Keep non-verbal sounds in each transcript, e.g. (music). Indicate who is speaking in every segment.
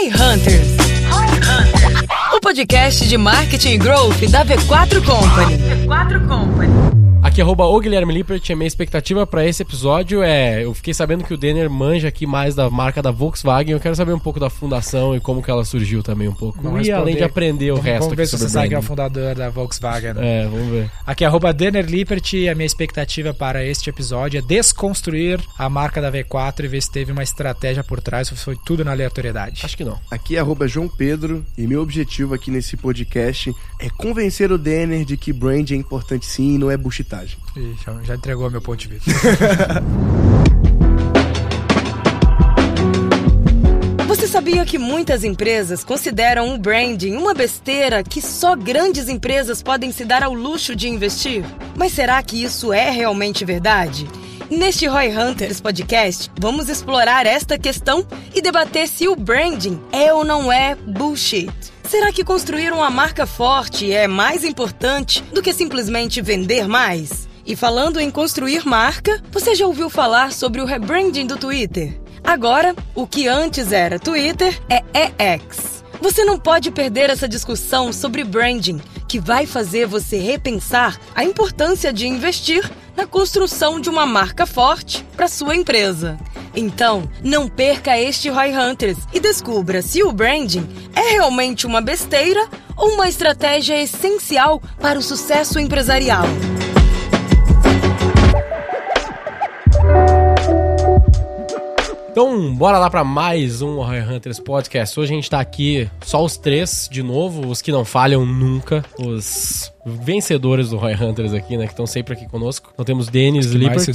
Speaker 1: Roy Hunters. O podcast de marketing e growth da V4 Company. V4
Speaker 2: Company. Aqui arroba o Guilherme Lippert, a minha expectativa para esse episódio é, eu fiquei sabendo que o Denner manja aqui mais da marca da Volkswagen, eu quero saber um pouco da fundação e como que ela surgiu também um pouco.
Speaker 3: Vamos e além de aprender o vamos, resto Vamos ver se você sabe que é o fundador da Volkswagen.
Speaker 2: É, vamos ver.
Speaker 3: Aqui arroba Denner Lippert, a minha expectativa para este episódio é desconstruir a marca da V4 e ver se teve uma estratégia por trás ou se foi tudo na aleatoriedade.
Speaker 2: Acho que não.
Speaker 4: Aqui arroba João Pedro e meu objetivo aqui nesse podcast é convencer o Denner de que brand é importante sim e não é bullshit
Speaker 3: Ih, já, já entregou meu ponto de vista.
Speaker 1: Você sabia que muitas empresas consideram o branding uma besteira que só grandes empresas podem se dar ao luxo de investir? Mas será que isso é realmente verdade? Neste Roy Hunters podcast, vamos explorar esta questão e debater se o branding é ou não é bullshit. Será que construir uma marca forte é mais importante do que simplesmente vender mais? E falando em construir marca, você já ouviu falar sobre o rebranding do Twitter? Agora, o que antes era Twitter é EX. Você não pode perder essa discussão sobre branding, que vai fazer você repensar a importância de investir na construção de uma marca forte para sua empresa. Então, não perca este Roy Hunters e descubra se o branding é realmente uma besteira ou uma estratégia essencial para o sucesso empresarial.
Speaker 2: Então, bora lá para mais um Roy Hunters Podcast. Hoje a gente tá aqui só os três de novo, os que não falham nunca, os vencedores do Roy Hunters aqui, né? Que estão sempre aqui conosco. Então temos Denis Lippert.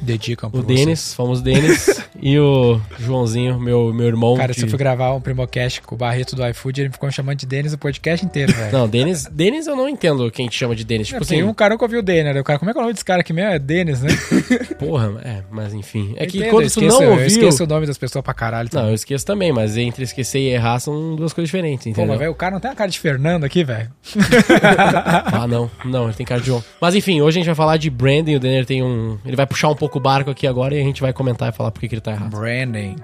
Speaker 3: dedicam
Speaker 2: O Denis, fomos Denis. (laughs) e o Joãozinho, meu, meu irmão.
Speaker 3: Cara, se eu fui gravar um Primocast com o Barreto do iFood, ele ficou me chamando de Denis o podcast inteiro, velho.
Speaker 2: Não, Denis, Denis eu não entendo quem te chama de Denis.
Speaker 3: Tipo é, assim. Tem um cara nunca ouviu o Denis, né? O cara, como é que é o nome desse cara aqui mesmo? É Denis, né? (laughs)
Speaker 2: Porra, é, mas enfim. É que
Speaker 3: Entendo,
Speaker 2: quando tu não ouviu... Eu
Speaker 3: esqueço o nome das pessoas pra caralho.
Speaker 2: Também. Não, eu esqueço também, mas entre esquecer e errar são duas coisas diferentes, entendeu? Pô, mas
Speaker 3: velho, o cara não tem a cara de Fernando aqui, velho. (laughs) (laughs)
Speaker 2: ah, não. Não, ele tem cara de João. Mas enfim, hoje a gente vai falar de branding. O Denner tem um. Ele vai puxar um pouco o barco aqui agora e a gente vai comentar e falar por que ele tá errado.
Speaker 3: Branding.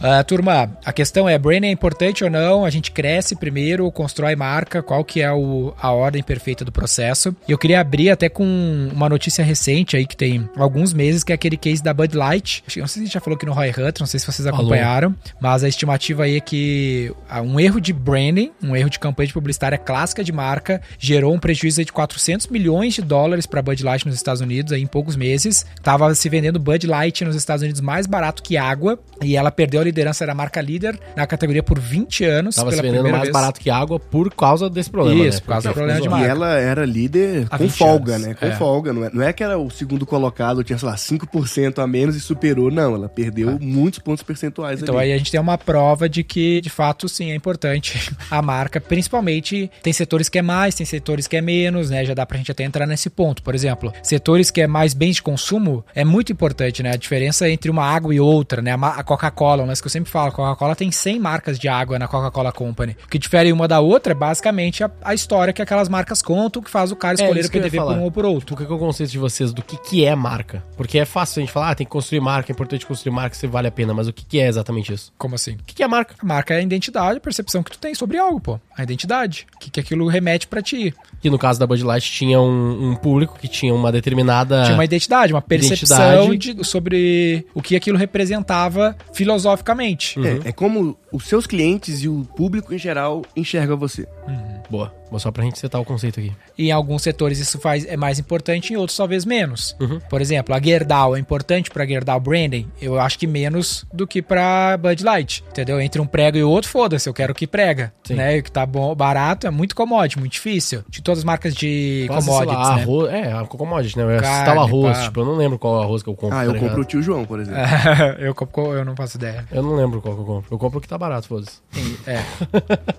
Speaker 3: uh, (laughs) turma, a questão é: branding é importante ou não? A gente cresce primeiro, constrói marca, qual que é o, a ordem perfeita do processo. E eu queria abrir até com uma notícia recente aí que tem alguns meses, que é aquele case da Bud Light. Não sei se a gente já falou aqui no Roy Hunter, não sei se vocês acompanharam, Alô. mas a estimativa aí é que um erro de branding, um erro de campanha de publicitária clássica de marca, gerou um prejuízo de 400 milhões de dólares para Bud Light nos Estados Unidos aí em poucos meses. Tava se vendendo Bud Light nos Estados Unidos mais barato que água e ela perdeu a liderança da marca líder na categoria por 20 anos.
Speaker 2: Tava se vendendo mais vez. barato que água por causa desse problema.
Speaker 3: Isso, né? por causa do problema de marca.
Speaker 4: E ela era líder com folga, anos. né? Com é. folga. Não é, não é que era o segundo colocado, tinha, sei lá, 5% a menos e superou. Não, ela perdeu é. muitos pontos percentuais.
Speaker 3: Então
Speaker 4: ali.
Speaker 3: aí a gente tem uma prova de que, de fato, sim, é importante (laughs) a marca. Principalmente, tem setores que é mais, tem setores que é menos, né? Já dá pra gente até entrar nesse ponto. Por exemplo, setores que é mais bens de consumo é muito importante, né? A diferença entre uma água e outra, né? A Coca-Cola, um lance que eu sempre falo, a Coca-Cola tem 100 marcas de água na Coca-Cola Company. O que difere uma da outra é basicamente a, a, história que aquelas marcas contam, que faz o cara é, escolher é, o que deve por um ou por outro.
Speaker 2: O que é o conceito de vocês do que, que é marca? Porque é fácil a gente falar, ah, tem que construir marca, é importante construir marca se vale a pena, mas o que, que é exatamente isso?
Speaker 3: Como assim? O
Speaker 2: que, que é marca?
Speaker 3: A marca é a identidade, a percepção que tu tem sobre algo, pô. A identidade. O que, que aquilo remete para ti.
Speaker 2: Que no caso da Bud Light tinha um, um público que tinha uma determinada.
Speaker 3: Tinha uma identidade, uma percepção identidade. De, sobre o que aquilo representava filosoficamente.
Speaker 4: Uhum. É, é, como os seus clientes e o público em geral enxergam você.
Speaker 2: Uhum. Boa. Só pra gente setar o conceito aqui.
Speaker 3: E em alguns setores isso faz, é mais importante, em outros talvez menos. Uhum. Por exemplo, a Gerdau é importante pra Gerdau Branding? Eu acho que menos do que pra Bud Light, entendeu? Entre um prego e outro, foda-se, eu quero que prega, Sim. né? O que tá bom, barato é muito commodity, muito difícil. De todas as marcas de Quase, commodities, lá, né?
Speaker 2: Arroz, é, a commodity, né? Eu Carne, arroz, pá. tipo, eu não lembro qual arroz que eu compro.
Speaker 4: Ah, eu tá compro o tio João, por exemplo. (laughs)
Speaker 3: eu compro, eu não faço ideia.
Speaker 2: Eu não lembro qual que eu compro. Eu compro o que tá barato, foda-se.
Speaker 3: É.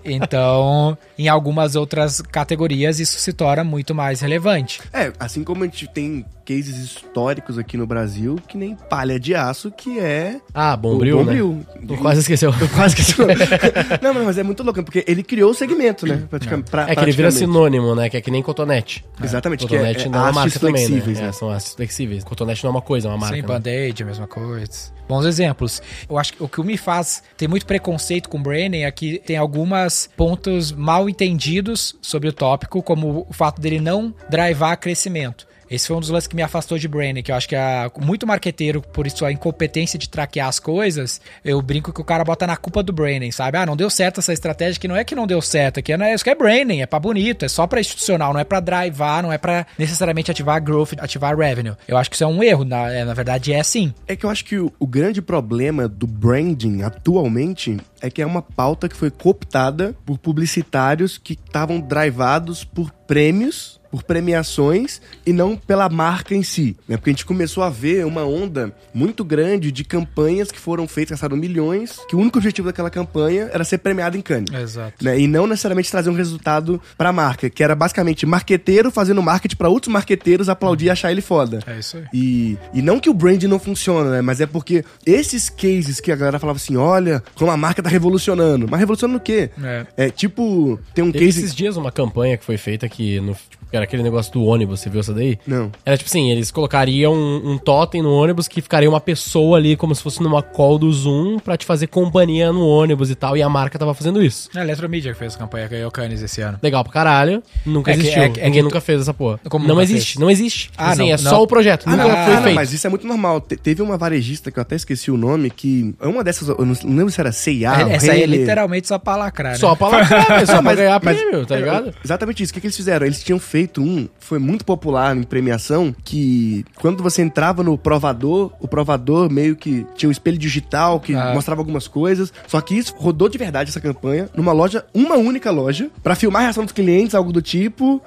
Speaker 3: então, em algumas outras categorias, isso se torna muito mais relevante.
Speaker 4: É, assim como a gente tem cases históricos aqui no Brasil, que nem palha de aço, que é.
Speaker 2: Ah, Bombril, né?
Speaker 4: Bombril.
Speaker 2: quase esqueceu.
Speaker 4: Eu quase esqueci. (laughs) não, mas é muito louco, porque ele criou o segmento, né?
Speaker 2: Praticamente. Pra, é que ele vira sinônimo, né? Que é que nem cotonete.
Speaker 4: É. Exatamente.
Speaker 2: Cotonete
Speaker 4: que é,
Speaker 2: não é uma marca
Speaker 4: flexíveis,
Speaker 2: também, né?
Speaker 4: né?
Speaker 2: É, são aços flexíveis. Cotonete não é uma coisa, é uma marca.
Speaker 3: Sem
Speaker 2: né?
Speaker 3: band-aid, a mesma coisa. Bons exemplos. Eu acho que o que me faz ter muito preconceito com o Branding é que tem algumas pontos mal entendidos sobre o tópico, como o fato dele não drivar crescimento. Esse foi um dos lances que me afastou de Branding, que eu acho que é muito marqueteiro, por sua incompetência de traquear as coisas, eu brinco que o cara bota na culpa do Branding, sabe? Ah, não deu certo essa estratégia, que não é que não deu certo, que é, isso que é Branding, é pra bonito, é só pra institucional, não é pra drivar, não é pra necessariamente ativar growth, ativar revenue. Eu acho que isso é um erro, na, é, na verdade é sim.
Speaker 4: É que eu acho que o, o grande problema do branding atualmente é que é uma pauta que foi cooptada por publicitários que estavam drivados por prêmios por premiações e não pela marca em si, né? Porque a gente começou a ver uma onda muito grande de campanhas que foram feitas, gastaram milhões, que o único objetivo daquela campanha era ser premiado em Cannes.
Speaker 3: Exato.
Speaker 4: Né? E não necessariamente trazer um resultado pra marca, que era basicamente marqueteiro fazendo marketing para outros marqueteiros aplaudir e achar ele foda.
Speaker 3: É isso aí.
Speaker 4: E, e não que o brand não funciona, né? Mas é porque esses cases que a galera falava assim, olha, como a marca tá revolucionando. Mas revolucionando o quê?
Speaker 3: É.
Speaker 4: É tipo, tem um
Speaker 2: Teve
Speaker 4: case...
Speaker 2: esses dias uma campanha que foi feita que no, tipo, era aquele negócio do ônibus, você viu essa daí?
Speaker 4: Não.
Speaker 2: Era tipo assim, eles colocariam um, um totem no ônibus que ficaria uma pessoa ali como se fosse numa call do Zoom pra te fazer companhia no ônibus e tal, e a marca tava fazendo isso.
Speaker 3: É a Eletromídia que fez a campanha, ganhou o Cannes esse ano.
Speaker 2: Legal pra caralho, nunca
Speaker 3: É que-
Speaker 2: existiu.
Speaker 3: é que- é
Speaker 2: Ninguém
Speaker 3: que
Speaker 2: nunca fez essa porra.
Speaker 3: Como
Speaker 2: não existe,
Speaker 3: fez?
Speaker 2: não existe.
Speaker 3: Ah,
Speaker 2: assim,
Speaker 3: não,
Speaker 2: é
Speaker 3: não.
Speaker 2: só o projeto,
Speaker 4: Ah,
Speaker 2: nunca
Speaker 4: não,
Speaker 2: foi
Speaker 4: ah, não,
Speaker 2: feito.
Speaker 4: mas isso é muito normal. Te- teve uma varejista que eu até esqueci o nome, que é uma dessas, eu não lembro se era C&A,
Speaker 3: Essa aí é literalmente só pra lacrar, né?
Speaker 2: Só pra lacrar, (laughs) é só pra ganhar prêmio, tá
Speaker 4: é,
Speaker 2: ligado?
Speaker 4: Exatamente isso. O que, que eles fizeram? Eles tinham feito um, foi muito popular em premiação, que quando você entrava no provador, o provador meio que tinha um espelho digital que
Speaker 3: Ah.
Speaker 4: mostrava algumas coisas. Só que isso rodou de verdade essa campanha numa loja, uma única loja, pra filmar a reação dos clientes, algo do tipo,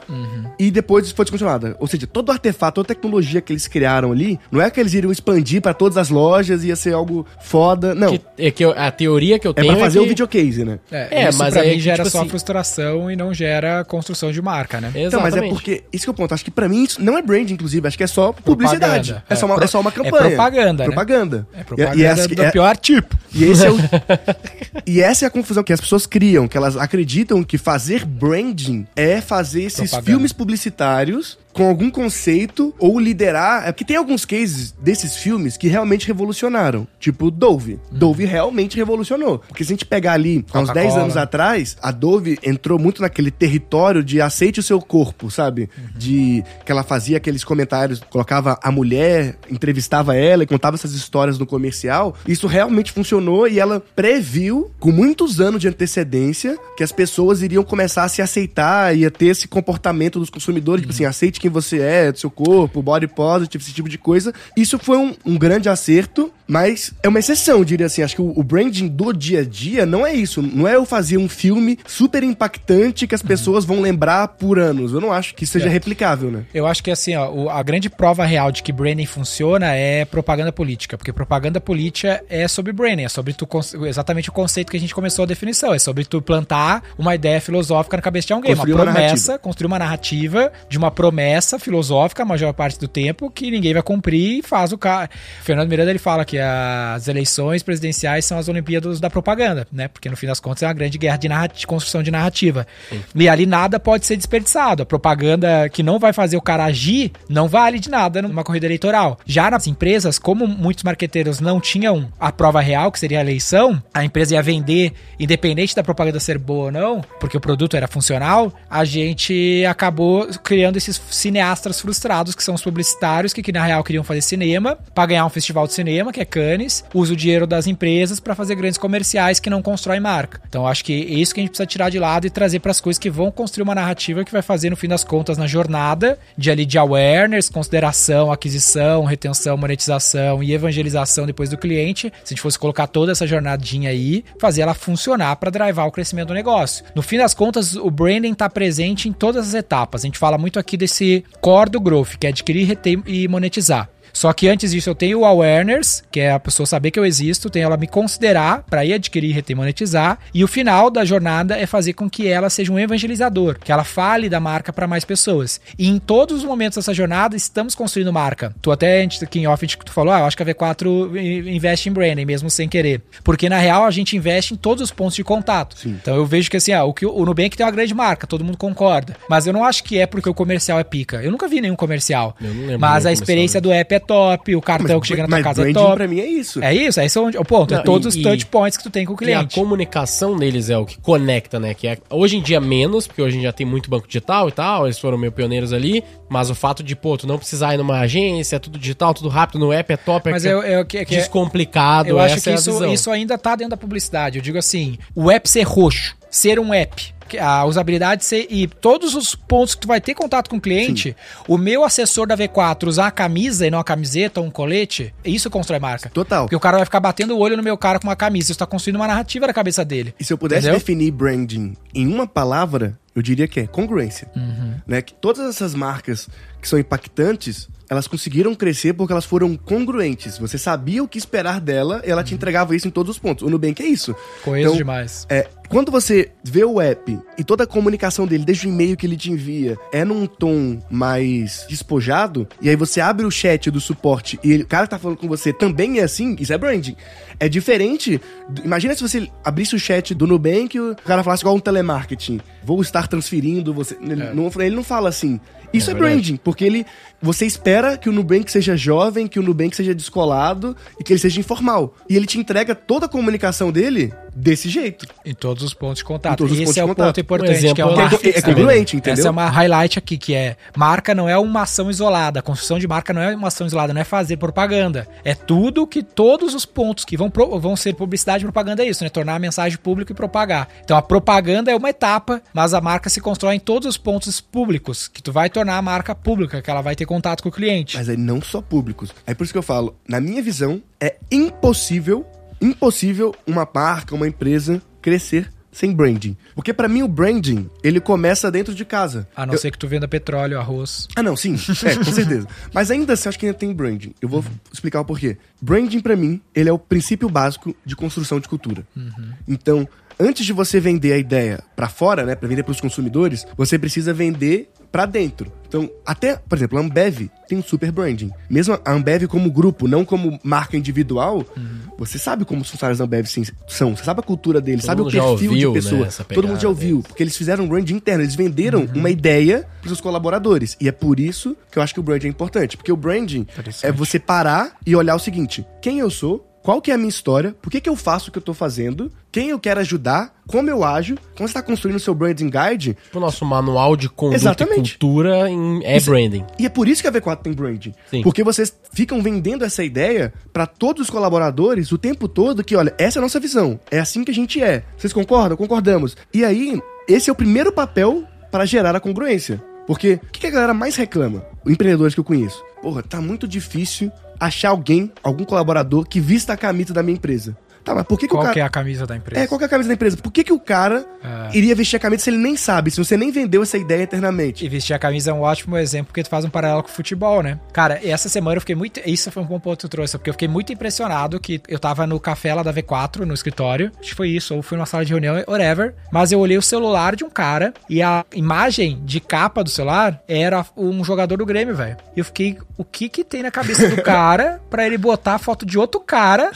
Speaker 4: e depois foi descontinuada. Ou seja, todo artefato, toda tecnologia que eles criaram ali, não é que eles iriam expandir pra todas as lojas, ia ser algo foda. Não.
Speaker 2: Que- é que eu- a teoria que eu
Speaker 4: é
Speaker 2: tenho
Speaker 4: pra fazer
Speaker 2: é
Speaker 4: o
Speaker 2: que...
Speaker 4: videocase, né?
Speaker 3: É,
Speaker 2: É, mas aí,
Speaker 3: mim gera
Speaker 2: tipo
Speaker 3: só
Speaker 2: assim-
Speaker 3: frustração e não gera construção de marca, né?
Speaker 4: Então, mas é
Speaker 2: Exatamente.
Speaker 4: porque. Isso que é o ponto. Acho que pra mim isso não é brand, inclusive. Acho que é só publicidade.
Speaker 3: Propaganda.
Speaker 4: É, só uma,
Speaker 3: É
Speaker 4: é só uma
Speaker 3: pro- é
Speaker 4: campanha.
Speaker 3: propaganda, né?
Speaker 4: Propaganda.
Speaker 3: É
Speaker 4: E-
Speaker 3: propaganda
Speaker 4: e, essa,
Speaker 3: do
Speaker 4: é-
Speaker 3: pior tipo.
Speaker 4: e esse é o, (laughs) e essa é a confusão que as pessoas criam, que elas acreditam que fazer branding é fazer esses
Speaker 3: Propaganda.
Speaker 4: filmes publicitários com algum conceito ou liderar. É porque tem alguns cases desses filmes que realmente revolucionaram. Tipo Dove. Dove realmente revolucionou. Porque se a gente pegar ali, há uns
Speaker 3: Coca-Cola.
Speaker 4: 10 anos atrás, a Dove entrou muito naquele território de aceite o seu corpo, sabe? De que ela fazia aqueles comentários, colocava a mulher, entrevistava ela e contava essas histórias no comercial. Isso realmente funcionou e ela previu, com muitos anos de antecedência, que as pessoas iriam começar a se aceitar, ia ter esse comportamento dos consumidores, tipo assim, aceite quem você é, do seu corpo, body positive, esse tipo de coisa. Isso foi um, um grande acerto, mas é uma exceção, eu diria assim. Acho que o, o branding do dia a dia não é isso. Não é eu fazer um filme super impactante que as pessoas vão lembrar por anos. Eu não acho que isso seja replicável, né?
Speaker 3: Eu acho que assim, ó, o- a grande prova real de que branding funciona é propaganda política, porque propaganda política é sobre branding, é sobre tu exatamente o conceito que a gente começou a definição, é sobre tu plantar uma ideia filosófica na cabeça de alguém,
Speaker 4: Construir
Speaker 3: uma
Speaker 4: uma
Speaker 3: promessa,
Speaker 4: narrativa.
Speaker 3: construir uma narrativa de uma promessa filosófica a maior parte do tempo que ninguém vai cumprir e faz o cara. Fernando Miranda ele fala que as eleições presidenciais são as Olimpíadas da propaganda, né? Porque no fim das contas é uma grande guerra de, de construção de narrativa. E ali nada pode ser desperdiçado. A propaganda que não vai fazer o cara agir não vale de nada numa corrida eleitoral. Já nas empresas, como muitos marqueteiros não tinham a prova real, que seria a eleição, a empresa ia vender, independente da propaganda ser boa ou não, porque o produto era funcional, a gente acabou criando esses cineastas frustrados, que são os publicitários, que, que na real queriam fazer cinema, para ganhar um festival de cinema, que é Cannes, usa o dinheiro das empresas para fazer grandes comerciais que não constroem marca. Então acho que é isso que a gente precisa tirar de lado e trazer para as coisas que vão construir uma narrativa que vai fazer, no fim das contas, na jornada de ali de awareness, consideração, aquisição, retenção, monetização e evangelização depois do cliente. Se a gente fosse colocar toda essa jornadinha aí, fazer ela funcionar para drivar o crescimento do negócio. No fim das contas, o branding está presente em todas as etapas. A gente fala muito aqui desse core do growth, que é adquirir, reter e monetizar. Só que antes disso eu tenho o awareness, que é a pessoa saber que eu existo, tem ela me considerar para ir adquirir, reter, monetizar, e o final da jornada é fazer com que ela seja um evangelizador, que ela fale da marca para mais pessoas. E em todos os momentos dessa jornada estamos construindo marca. Tu até antes aqui em off tu falou, ah, eu acho que a V4 investe em branding mesmo sem querer, porque na real a gente investe em todos os pontos de contato. Sim. Então eu vejo que assim, ah, o que o Nubank tem uma grande marca, todo mundo concorda, mas eu não acho que é porque o comercial é pica. Eu nunca vi nenhum comercial. Mas a experiência do app é top, o cartão mas, que chega na tua casa é top.
Speaker 4: pra mim é isso.
Speaker 3: É isso, é o ponto. É não, é todos e, os touch points que tu tem com o cliente.
Speaker 2: a comunicação deles é o que conecta, né? Que é, hoje em dia menos, porque hoje em dia tem muito banco digital e tal, eles foram meio pioneiros ali, mas o fato de, pô, tu não precisar ir numa agência, é tudo digital, tudo rápido no app, é top, é
Speaker 3: mas eu, eu, que,
Speaker 2: que, descomplicado.
Speaker 3: Eu acho que é isso, isso ainda tá dentro da publicidade. Eu digo assim, o app ser roxo, ser um app a usabilidade ser, e todos os pontos que tu vai ter contato com o cliente, Sim. o meu assessor da V4 usar a camisa e não a camiseta ou um colete, isso constrói marca.
Speaker 4: Total.
Speaker 3: Porque o cara vai ficar batendo o olho no meu cara com uma camisa. Isso tá construindo uma narrativa na cabeça dele.
Speaker 4: E se eu pudesse Entendeu? definir branding em uma palavra, eu diria que é congruência. Uhum. Né? Que todas essas marcas que são impactantes, elas conseguiram crescer porque elas foram congruentes. Você sabia o que esperar dela e ela te entregava isso em todos os pontos. O Nubank é isso.
Speaker 3: Coeso então, demais.
Speaker 4: É, quando você vê o app e toda a comunicação dele, desde o e-mail que ele te envia, é num tom mais despojado, e aí você abre o chat do suporte e ele, o cara que tá falando com você também é assim, isso é branding. É diferente. Imagina se você abrisse o chat do Nubank e o cara falasse igual um telemarketing. Vou estar transferindo você. Ele, é. não, ele não fala assim. Isso é, é branding, porque ele. Você espera que o Nubank seja jovem, que o Nubank seja descolado e que ele seja informal. E ele te entrega toda a comunicação dele desse jeito.
Speaker 3: Em todos os pontos de contato. Esse é o ponto importante, um exemplo, que é,
Speaker 4: uma, é, é congruente, entendeu?
Speaker 3: Essa é uma highlight aqui, que é marca não é uma ação isolada. A construção de marca não é uma ação isolada, não é fazer propaganda. É tudo que todos os pontos que vão, pro, vão ser publicidade e propaganda é isso, né? Tornar a mensagem pública e propagar. Então a propaganda é uma etapa, mas a marca se constrói em todos os pontos públicos, que tu vai tornar a marca pública, que ela vai ter contato com o cliente.
Speaker 4: Mas aí não só públicos. É por isso que eu falo, na minha visão, é impossível, impossível uma marca, uma empresa crescer sem branding. Porque para mim o branding, ele começa dentro de casa.
Speaker 3: A não eu... ser que tu venda petróleo, arroz.
Speaker 4: Ah, não, sim. (laughs) É, com certeza. Mas ainda assim, acho que ainda tem branding. Eu vou uhum. explicar o porquê. Branding, para mim, ele é o princípio básico de construção de cultura. Uhum. Então, antes de você vender a ideia para fora, né, para vender para os consumidores, você precisa vender para dentro. Então, até, por exemplo, a Ambev tem um super branding. Mesmo a Ambev como grupo, não como marca individual, uhum. você sabe como os funcionários da Ambev são. Você sabe a cultura deles, Todo sabe o perfil ouviu, de pessoa. Né, Todo mundo já ouviu, deles. porque eles fizeram um branding interno, eles venderam uhum. uma ideia para seus colaboradores. E é por isso que eu acho que o branding é importante, porque o branding é você parar e olhar o seguinte: quem eu sou, qual que é a minha história, por que, que eu faço o que eu tô fazendo, quem eu quero ajudar, como eu ajo, como você tá construindo o seu branding guide.
Speaker 2: O nosso manual de conduta Exatamente. e cultura em, é isso, branding.
Speaker 4: E é por isso que a V4 tem branding. Sim. Porque vocês ficam vendendo essa ideia para todos os colaboradores o tempo todo que, olha, essa é a nossa visão, é assim que a gente é. Vocês concordam? Concordamos. E aí, esse é o primeiro papel para gerar a congruência. Porque o que a galera mais reclama? Empreendedores que eu conheço. Porra, tá muito difícil achar alguém, algum colaborador que vista a camisa da minha empresa. Tá, mas por que, que
Speaker 3: qual
Speaker 4: o cara.
Speaker 3: é a camisa da empresa?
Speaker 4: É, qual que é a camisa da empresa? Por que, que o cara é. iria vestir a camisa se ele nem sabe, se você nem vendeu essa ideia internamente?
Speaker 3: E vestir a camisa é um ótimo exemplo porque tu faz um paralelo com o futebol, né? Cara, essa semana eu fiquei muito. Isso foi um bom ponto que tu trouxe, porque eu fiquei muito impressionado que eu tava no café lá da V4, no escritório. Acho que foi isso, ou fui numa sala de reunião, whatever. Mas eu olhei o celular de um cara e a imagem de capa do celular era um jogador do Grêmio, velho. E eu fiquei, o que que tem na cabeça do (laughs) cara para ele botar a foto de outro cara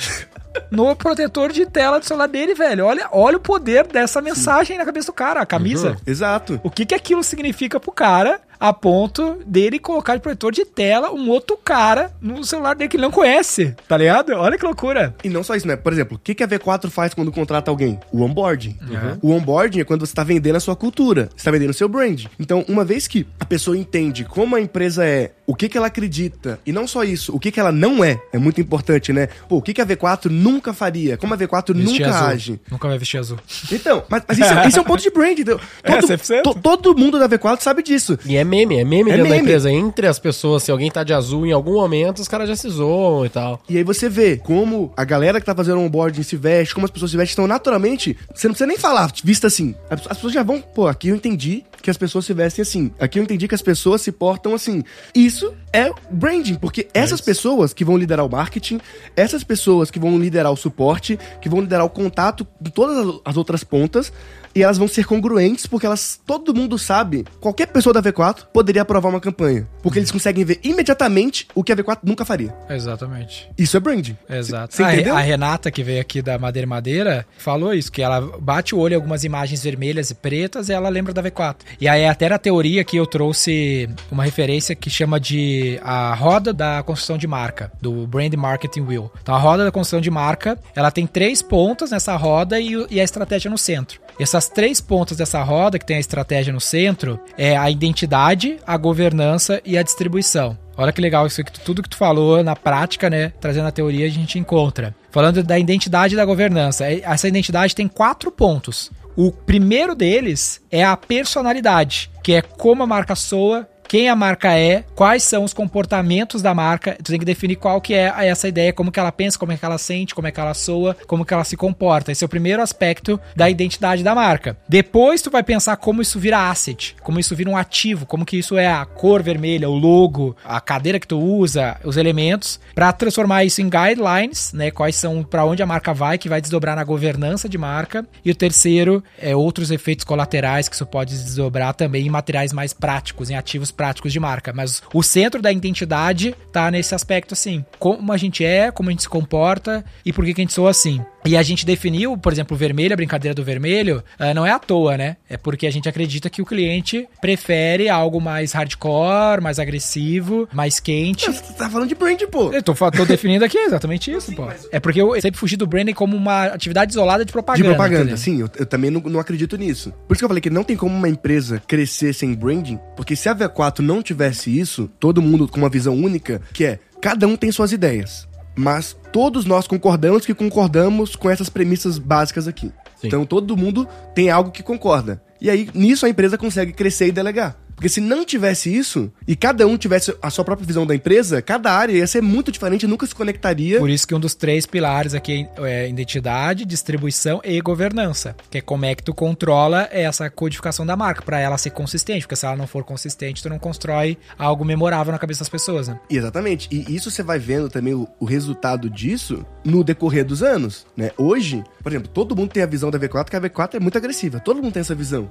Speaker 3: no protetor de tela do celular dele, velho. Olha, olha o poder dessa mensagem na cabeça do cara, a camisa. Uhum.
Speaker 4: Exato.
Speaker 3: O que que aquilo significa pro cara a ponto dele colocar de protetor de tela um outro cara no celular dele que ele não conhece, tá ligado? Olha que loucura.
Speaker 4: E não só isso, né? Por exemplo, o que, que a V4 faz quando contrata alguém? O onboarding. Uhum. O onboarding é quando você tá vendendo a sua cultura, você tá vendendo o seu brand. Então, uma vez que a pessoa entende como a empresa é, o que que ela acredita, e não só isso, o que que ela não é, é muito importante, né? Pô, o que que a V4 nunca faria, como a V4 vestir nunca
Speaker 3: azul.
Speaker 4: age.
Speaker 3: Nunca vai vestir azul.
Speaker 4: Então, mas, mas isso, é, isso, é, um ponto de brand. (laughs) Todo, é, to, todo mundo da V4 sabe disso.
Speaker 2: E é meme, é meme é dentro meme. da empresa. Entre as pessoas, se alguém tá de azul em algum momento, os caras já se zoam e tal.
Speaker 4: E aí você vê como a galera que tá fazendo onboarding se veste, como as pessoas se vestem, então naturalmente, você não precisa nem falar, vista assim. As pessoas já vão, pô, aqui eu entendi que as pessoas se vestem assim. Aqui eu entendi que as pessoas se portam assim. Isso é branding, porque essas pessoas que vão liderar o marketing, essas pessoas que vão liderar o suporte, que vão liderar o contato de todas as outras pontas, e elas vão ser congruentes porque elas todo mundo sabe, qualquer pessoa da V4 poderia aprovar uma campanha, porque eles conseguem ver imediatamente o que a V4 nunca faria.
Speaker 3: Exatamente.
Speaker 4: Isso é branding.
Speaker 3: Exato.
Speaker 4: Você
Speaker 3: a, a Renata, que veio aqui da Madeira e Madeira, falou isso, que ela bate o olho em algumas imagens vermelhas e pretas e ela lembra da V4. E aí até na teoria que eu trouxe uma referência que chama de a roda da construção de marca, do Brand Marketing Wheel. Então a roda da construção de marca, ela tem três pontas nessa roda e, e a estratégia no centro. Essas três pontas dessa roda, que tem a estratégia no centro, é a identidade, a governança e a distribuição. Olha que legal isso tu- tudo que tu falou na prática, né? Trazendo a teoria, a gente encontra. Falando da identidade e da governança. é- Essa identidade tem quatro pontos. O primeiro deles é a personalidade, que é como a marca soa, quem a marca é, quais são os comportamentos da marca. Tu tem que definir qual que é essa ideia, como que ela pensa, como é que ela sente, como é que ela soa, como que ela se comporta. Esse é o primeiro aspecto da identidade da marca. Depois tu vai pensar como isso vira asset, como isso vira um ativo, como que isso é a cor vermelha, o logo, a cadeira que tu usa, os elementos, para transformar isso em guidelines, né? Quais são para onde a marca vai, que vai desdobrar na governança de marca. E o terceiro é outros efeitos colaterais que isso pode desdobrar também em materiais mais práticos, em ativos práticos de marca. Mas o centro da identidade tá nesse aspecto assim, como a gente é, como a gente se comporta e por que, que a gente soa assim. E a gente definiu, por exemplo, o vermelho, a brincadeira do vermelho, ah, não é à toa, né? É porque a gente acredita que o cliente prefere algo mais hardcore, mais agressivo, mais quente.
Speaker 4: Você tá falando de branding, pô.
Speaker 3: Eu tô, tô definindo aqui exatamente isso, pô. É porque eu sempre fugi do branding como uma atividade isolada de
Speaker 4: De
Speaker 3: propaganda.
Speaker 4: propaganda,
Speaker 3: entendeu?
Speaker 4: sim, eu, eu também não, não acredito nisso. Por isso que eu falei que não tem como uma empresa crescer sem branding, porque se a V4 não tivesse isso, todo mundo com uma visão única, que é cada um tem suas ideias, mas todos nós concordamos que concordamos com essas premissas básicas aqui.
Speaker 2: Sim.
Speaker 4: Então todo mundo tem algo que concorda. E aí nisso a empresa consegue crescer e delegar. Porque se não tivesse isso, e cada um tivesse a sua própria visão da empresa, cada área ia ser muito diferente, nunca se conectaria.
Speaker 3: Por isso que um dos três pilares aqui é identidade, distribuição e governança. Que é como é que tu controla essa codificação da marca, pra ela ser consistente. Porque se ela não for consistente, tu não constrói algo memorável na cabeça das pessoas, né?
Speaker 4: Exatamente. E isso você vai vendo também o, o resultado disso no decorrer dos anos, né? Hoje, por exemplo, todo mundo tem a visão da V4 que a V4 é muito agressiva. Todo mundo tem essa visão.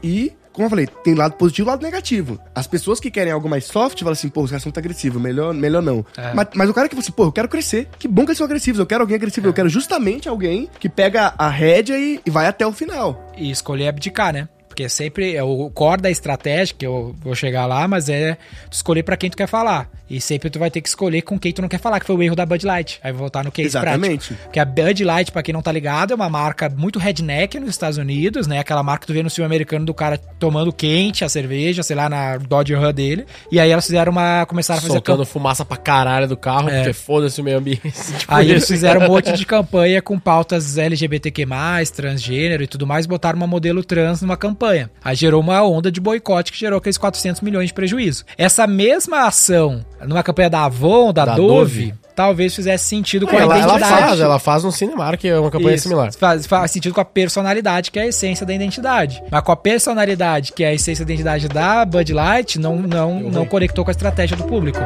Speaker 4: E, como eu falei, tem lado positivo e lado negativo. As pessoas que querem algo mais soft falam assim, pô, os caras são muito agressivos, melhor, melhor não.
Speaker 3: É.
Speaker 4: Mas, mas o cara que fala assim, pô, eu quero crescer. Que bom que eles são agressivos. Eu quero alguém agressivo. Eu quero justamente alguém que pega a rédea e, e vai até o final.
Speaker 3: E escolher abdicar, né? Porque sempre é o core da estratégia, que eu vou chegar lá, mas é tu escolher pra quem tu quer falar. E sempre tu vai ter que escolher com quem tu não quer falar, que foi o erro da Bud Light. Aí vou voltar no case
Speaker 4: Exatamente.
Speaker 3: prático. Porque a Bud Light, pra quem não tá ligado, é uma marca muito redneck nos Estados Unidos, né? Aquela marca que tu vê no filme americano do cara tomando quente a cerveja, sei lá, na Dodge Ram dele. E aí elas fizeram uma... começaram a fazer
Speaker 2: Soltando fumaça pra caralho do carro,
Speaker 3: É.
Speaker 2: porque foda-se o meio ambiente. Tipo (laughs)
Speaker 3: Aí eles
Speaker 2: isso.
Speaker 3: fizeram um monte de campanha com pautas LGBTQ+, transgênero e tudo mais, botaram uma modelo trans numa campanha. Aí gerou uma onda de boicote que gerou aqueles 400 milhões de prejuízo. Essa mesma ação, numa campanha da Avon, da,
Speaker 2: Da
Speaker 3: Dove,
Speaker 2: Dove.
Speaker 3: talvez fizesse sentido com a
Speaker 2: ela, ela
Speaker 3: identidade.
Speaker 2: faz, ela faz no Cinemark, é uma campanha
Speaker 3: Isso.
Speaker 2: similar.
Speaker 3: Faz, faz sentido com a personalidade, que é a essência da identidade. Mas com a personalidade, que é a essência da identidade da Bud Light, não, não, não conectou com a estratégia do público.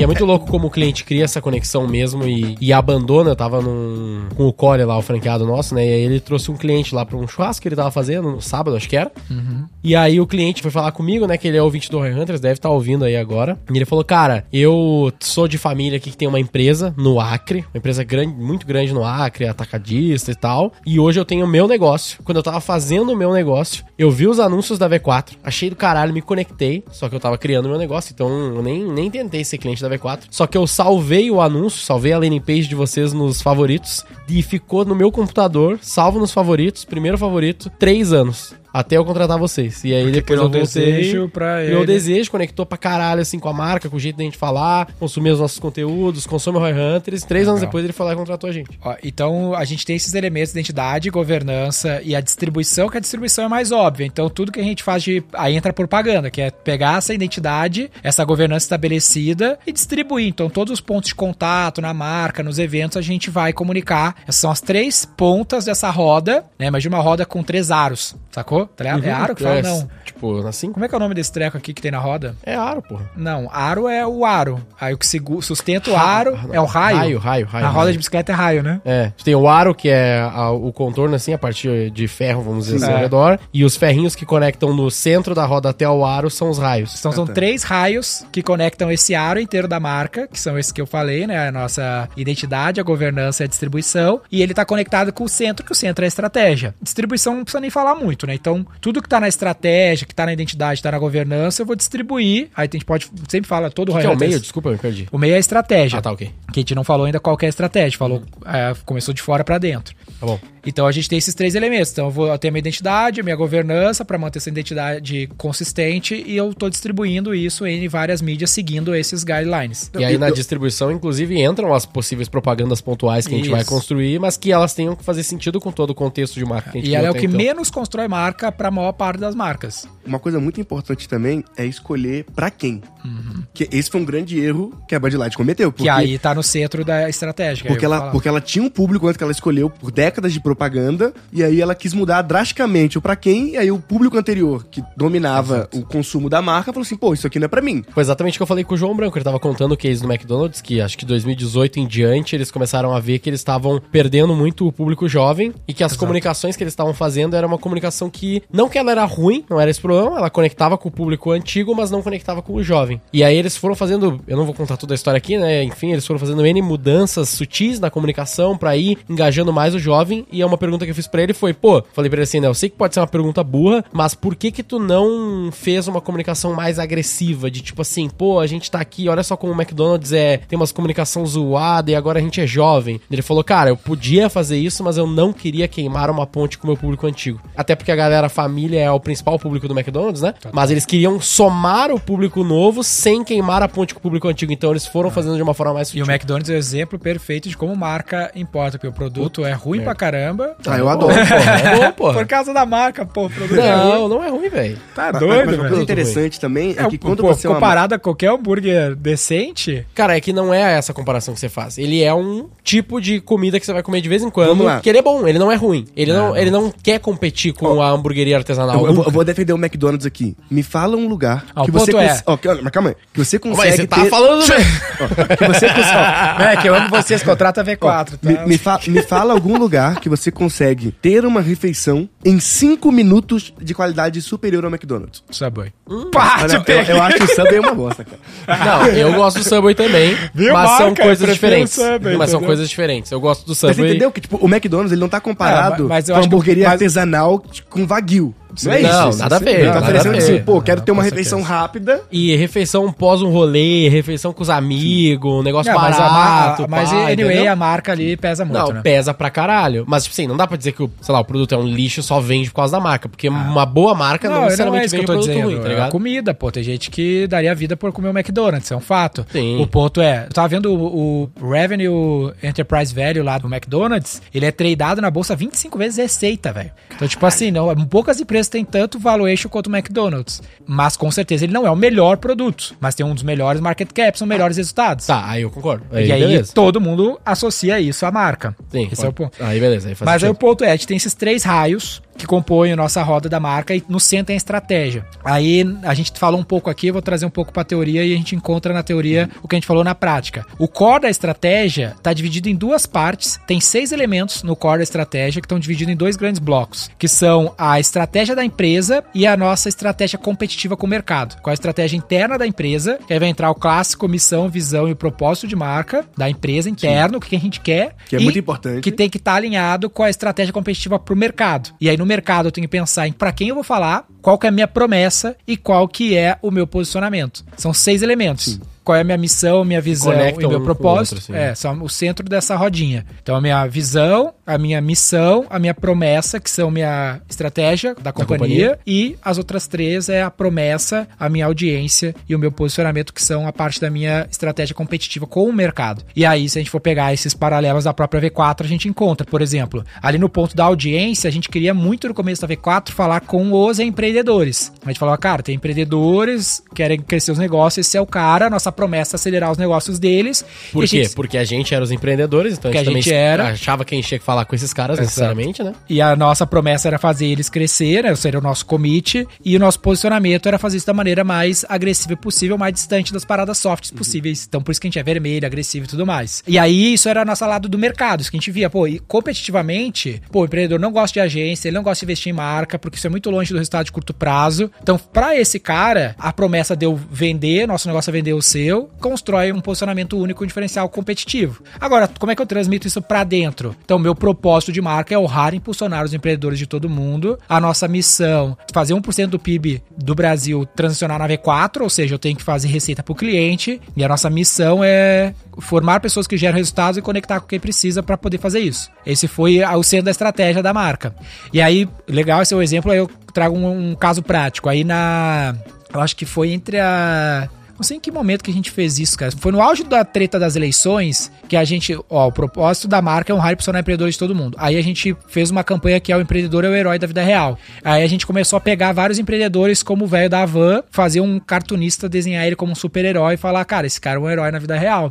Speaker 2: E é muito louco como o cliente cria essa conexão mesmo e, e abandona. Eu tava num, com o Core lá, o franqueado nosso, né? E aí ele trouxe um cliente lá pra um churrasco que ele tava fazendo no sábado, acho que era. E aí o cliente foi falar comigo, né? Que ele é ouvinte do Roy Hunters, deve estar ouvindo aí agora. E ele falou: Cara, eu sou de família aqui que tem uma empresa no Acre, uma empresa grande, muito grande no Acre, atacadista e tal. E hoje eu tenho o meu negócio. Quando eu tava fazendo o meu negócio, eu vi os anúncios da V4, achei do caralho, me conectei. Só que eu tava criando o meu negócio, então eu nem, nem tentei ser cliente da V4. Só que eu salvei o anúncio, salvei a landing page de vocês nos favoritos e ficou no meu computador, salvo nos favoritos, primeiro favorito, três anos. Até eu contratar vocês. E aí
Speaker 3: Porque
Speaker 2: depois eu voltei,
Speaker 3: desejo pra
Speaker 2: criou
Speaker 3: ele.
Speaker 2: desejo, conectou pra caralho assim com a marca, com o jeito da gente falar, consumir os nossos conteúdos, consome o Roy Hunters. Três anos
Speaker 3: Legal.
Speaker 2: depois ele foi lá e contratou a gente.
Speaker 3: Ó, então a gente tem esses elementos de identidade, governança e a distribuição, que a distribuição é mais óbvia. Então tudo que a gente faz de. Aí entra propaganda, que é pegar essa identidade, essa governança estabelecida e distribuir. Então todos os pontos de contato na marca, nos eventos, a gente vai comunicar. Essas são as três pontas dessa roda, né? Imagina uma roda com três aros, sacou? Tá ligado? É aro que fala?
Speaker 2: É,
Speaker 3: Não.
Speaker 2: Tipo, assim?
Speaker 3: Como é que é o nome desse treco aqui que tem na roda?
Speaker 2: É aro, porra.
Speaker 3: Não, aro é o aro. Aí o que sustenta o aro é o raio.
Speaker 2: Raio, raio, raio.
Speaker 3: A roda
Speaker 2: raio.
Speaker 3: de bicicleta é raio, né?
Speaker 2: É, tem o aro, que é a- o contorno, assim, a partir de ferro, vamos dizer assim,
Speaker 3: É.
Speaker 2: ao redor. E os ferrinhos que conectam no centro da roda até o aro são os raios.
Speaker 3: Então são três raios que conectam esse aro inteiro da marca, que são esses que eu falei, né? A nossa identidade, a governança e a distribuição. E ele tá conectado com o centro, que o centro é a estratégia. Distribuição não precisa nem falar muito, né? Então, tudo que tá na estratégia, que tá na identidade, tá na governança, eu vou distribuir. Aí a gente pode, sempre fala todo
Speaker 2: O que, que é o meio? Desculpa, eu me perdi.
Speaker 3: O meio é a estratégia.
Speaker 2: Ah, tá, ok.
Speaker 3: Que a gente não falou ainda qual que é a estratégia. Falou, é, começou de fora pra dentro.
Speaker 2: Tá bom.
Speaker 3: Então a gente tem esses três elementos. Então eu vou ter a minha identidade, a minha governança para manter essa identidade consistente e eu tô distribuindo isso em várias mídias seguindo esses guidelines.
Speaker 2: E aí
Speaker 4: eu-
Speaker 2: na
Speaker 4: eu-
Speaker 2: distribuição, inclusive, entram as possíveis propagandas pontuais que a gente
Speaker 3: Isso.
Speaker 2: vai construir, mas que elas tenham que fazer sentido com todo o contexto de marca que a gente
Speaker 3: E ela é o que
Speaker 2: então.
Speaker 3: menos constrói marca para a maior parte das marcas.
Speaker 4: Uma coisa muito importante também é escolher pra quem. Que esse foi um grande erro que a Bud Light cometeu. Porque,
Speaker 3: que aí tá no centro da estratégia.
Speaker 4: porque,
Speaker 3: eu
Speaker 4: ela, porque ela tinha um público antes que ela escolheu por décadas de propaganda, e aí ela quis mudar drasticamente o pra quem, e aí o público anterior, que dominava o consumo da marca, falou assim, pô, isso aqui não é pra mim.
Speaker 2: Foi exatamente o que eu falei com o João Branco. Ele tava contando o case do McDonald's, que acho que 2018 em diante eles começaram a ver que eles estavam perdendo muito o público jovem e que as comunicações que eles estavam fazendo era uma comunicação que, não que ela era ruim, não era esse problema, ela conectava com o público antigo, mas não conectava com o jovem. E aí eles foram fazendo, eu não vou contar toda a história aqui, né? Enfim, eles foram fazendo N mudanças sutis na comunicação pra ir engajando mais o jovem. E é uma pergunta que eu fiz pra ele foi, pô, falei pra ele assim, né? Eu sei que pode ser uma pergunta burra, mas por que que tu não fez uma comunicação mais agressiva? De tipo assim, pô, a gente tá aqui, olha só como o McDonald's é, tem umas comunicação zoada e agora a gente é jovem. Ele falou, cara, eu podia fazer isso, mas eu não queria queimar uma ponte com o meu público antigo. Até porque a galera família é o principal público do McDonald's, né? Mas eles queriam somar o público novo sem queimar a ponte com o público antigo. Então eles foram fazendo de uma forma mais
Speaker 3: E
Speaker 2: sutil.
Speaker 3: o McDonald's é o exemplo perfeito de como marca importa, porque o produto é ruim pra caramba.
Speaker 4: Ah, eu adoro. (laughs)
Speaker 2: Porra, é bom, porra.
Speaker 3: Por causa da marca, pô, é ruim.
Speaker 2: Não, não é ruim, velho.
Speaker 3: Tá
Speaker 4: Mas-
Speaker 3: doido,
Speaker 4: mas uma coisa interessante também é,
Speaker 3: É,
Speaker 4: que quando
Speaker 3: pô,
Speaker 4: você é uma
Speaker 3: comparado a qualquer hambúrguer decente,
Speaker 2: Cara, é que não é essa comparação que você faz. Ele é um tipo de comida que você vai comer de vez em quando.
Speaker 4: Vamos lá.
Speaker 2: Que ele é bom, ele não é ruim. Ele não, ele não quer competir com a hamburgueria artesanal.
Speaker 4: Eu, eu vou- defender o McDonald's aqui. Me fala um lugar
Speaker 3: Ah,
Speaker 4: que você
Speaker 3: é-
Speaker 4: cons- ó, que- ó, mas calma aí. Que você
Speaker 2: Mas
Speaker 4: consegue
Speaker 2: você tá
Speaker 4: ter...
Speaker 2: falando do...
Speaker 4: ó, que você consegue... (laughs)
Speaker 3: é que eu amo vocês, contrata V4, tá?
Speaker 4: Me, me fa- me fala algum lugar que você consegue ter uma refeição em 5 minutos de qualidade superior ao McDonald's.
Speaker 3: Subway.
Speaker 2: Hum.
Speaker 3: Pá,
Speaker 4: Ah, não, eu, eu acho que o Subway é uma bosta, cara.
Speaker 2: Não, eu gosto do Subway também, (laughs)
Speaker 3: Viu,
Speaker 2: mas são coisas diferentes.
Speaker 3: Subway,
Speaker 2: mas são
Speaker 3: entendeu?
Speaker 2: coisas diferentes. Eu gosto do
Speaker 4: Mas você
Speaker 2: Subway.
Speaker 4: entendeu que tipo, o McDonald's ele não tá comparado
Speaker 3: É, mas eu
Speaker 4: com a
Speaker 3: que-
Speaker 4: hamburgueria
Speaker 3: mas-
Speaker 4: artesanal com Wagyu. Não é
Speaker 2: Não,
Speaker 4: isso.
Speaker 2: nada a ver,
Speaker 4: Ele tá oferecendo assim, pô, quero ter uma refeição
Speaker 3: certeza.
Speaker 4: rápida.
Speaker 2: E refeição pós um rolê, refeição com os amigos, um negócio
Speaker 3: Não, mas a
Speaker 2: barato.
Speaker 3: mas anyway,
Speaker 2: entendeu?
Speaker 3: a marca ali pesa muito,
Speaker 2: Não,
Speaker 3: né?
Speaker 2: pesa pra caralho. Mas, tipo assim, não dá pra dizer que o, sei lá, o produto é um lixo só vende por causa da marca. Porque uma boa marca não,
Speaker 3: Não, não é
Speaker 2: necessariamente
Speaker 3: isso que eu
Speaker 2: vende
Speaker 3: tô
Speaker 2: produto
Speaker 3: dizendo.
Speaker 2: ruim, tá
Speaker 3: é a
Speaker 2: ligado?
Speaker 3: comida, pô. Tem gente que daria vida por comer o McDonald's, é um fato.
Speaker 2: Sim.
Speaker 3: O ponto é, eu tava vendo o, o Revenue Enterprise Value lá do McDonald's, ele é tradeado na bolsa 25 vezes receita, velho. Então, tipo assim, não, poucas empresas têm tanto valuation quanto o McDonald's. Mas, com certeza, ele não é o melhor produto. Mas tem um dos melhores market caps, são melhores resultados.
Speaker 2: Tá, aí eu concordo. Aí,
Speaker 3: e aí,
Speaker 2: beleza.
Speaker 3: todo mundo associa isso à marca.
Speaker 2: Sim,
Speaker 3: Esse é o ponto.
Speaker 2: Aí beleza, aí
Speaker 3: Mas aí o
Speaker 2: sentido.
Speaker 3: ponto é, a gente tem esses três raios que compõem a nossa roda da marca e no centro tem a estratégia. Aí a gente falou um pouco aqui, eu vou trazer um pouco pra teoria e a gente encontra na teoria o que a gente falou na prática. O core da estratégia está dividido em duas partes, tem seis elementos no core da estratégia que estão divididos em dois grandes blocos, que são a estratégia da empresa e a nossa estratégia competitiva com o mercado. Qual a estratégia interna da empresa, que aí vai entrar o clássico missão, visão e o propósito de marca da empresa interno, o que a gente quer.
Speaker 4: Que é muito importante.
Speaker 3: Que tem que estar alinhado com a estratégia competitiva para o mercado. E aí no mercado eu tenho que pensar em para quem eu vou falar, qual que é a minha promessa e qual que é o meu posicionamento. São seis elementos. Qual é a minha missão, minha visão e meu
Speaker 2: um
Speaker 3: propósito.
Speaker 2: outro, assim.
Speaker 3: é, são o centro dessa rodinha. Então, a minha visão, a minha missão, a minha promessa, que são minha estratégia da companhia,
Speaker 2: companhia.
Speaker 3: e as outras três é a promessa, a minha audiência e o meu posicionamento, que são a parte da minha estratégia competitiva com o mercado. E aí, se a gente for pegar esses paralelos da própria V4, a gente encontra, por exemplo, ali no ponto da audiência, a gente queria muito no começo da V4 falar com os empreendedores. A gente falava, cara, tem empreendedores, querem crescer os negócios, esse é o cara, nossa promessa é acelerar os negócios deles.
Speaker 2: Por
Speaker 3: a
Speaker 2: quê?
Speaker 3: gente-
Speaker 2: Porque a gente era os empreendedores, então a gente
Speaker 3: a gente era.
Speaker 2: achava que a gente tinha que falar com esses caras
Speaker 3: Exato.
Speaker 2: necessariamente, né?
Speaker 3: E a nossa promessa era fazer eles crescer, né? seria o nosso commit, e o nosso posicionamento era fazer isso da maneira mais agressiva possível, mais distante das paradas softs possíveis. Então, por isso que a gente é vermelho, agressivo e tudo mais. E aí, isso era a nossa lado do mercado, isso que a gente via, pô, e competitivamente, pô, o empreendedor não gosta de agência, ele não gosta de investir em marca, porque isso é muito longe do resultado de curto prazo. Então, pra esse cara, a promessa de eu vender, nosso negócio é vender o seu, constrói um posicionamento único, um diferencial competitivo. Agora, como é que eu transmito isso pra dentro? Então, meu propósito de marca é honrar e impulsionar os empreendedores de todo mundo. A nossa missão, fazer 1% do PIB do Brasil transicionar na V4, ou seja, eu tenho que fazer receita pro cliente, e a nossa missão é formar pessoas que geram resultados e conectar com quem precisa para poder fazer isso. Esse foi o centro da estratégia da marca. E aí, legal esse é o exemplo, aí eu trago um, um caso prático. Aí na. Eu acho que foi entre a. Não sei em que momento que a gente fez isso, cara. Foi no auge da treta das eleições que a gente, ó, o propósito da marca é honrar e impulsionar empreendedores de todo mundo. Aí a gente fez uma campanha que é o empreendedor é o herói da vida real. Aí a gente começou a pegar vários empreendedores como o velho da Van, fazer um cartunista desenhar ele como um super-herói e falar, cara, esse cara é um herói na vida real.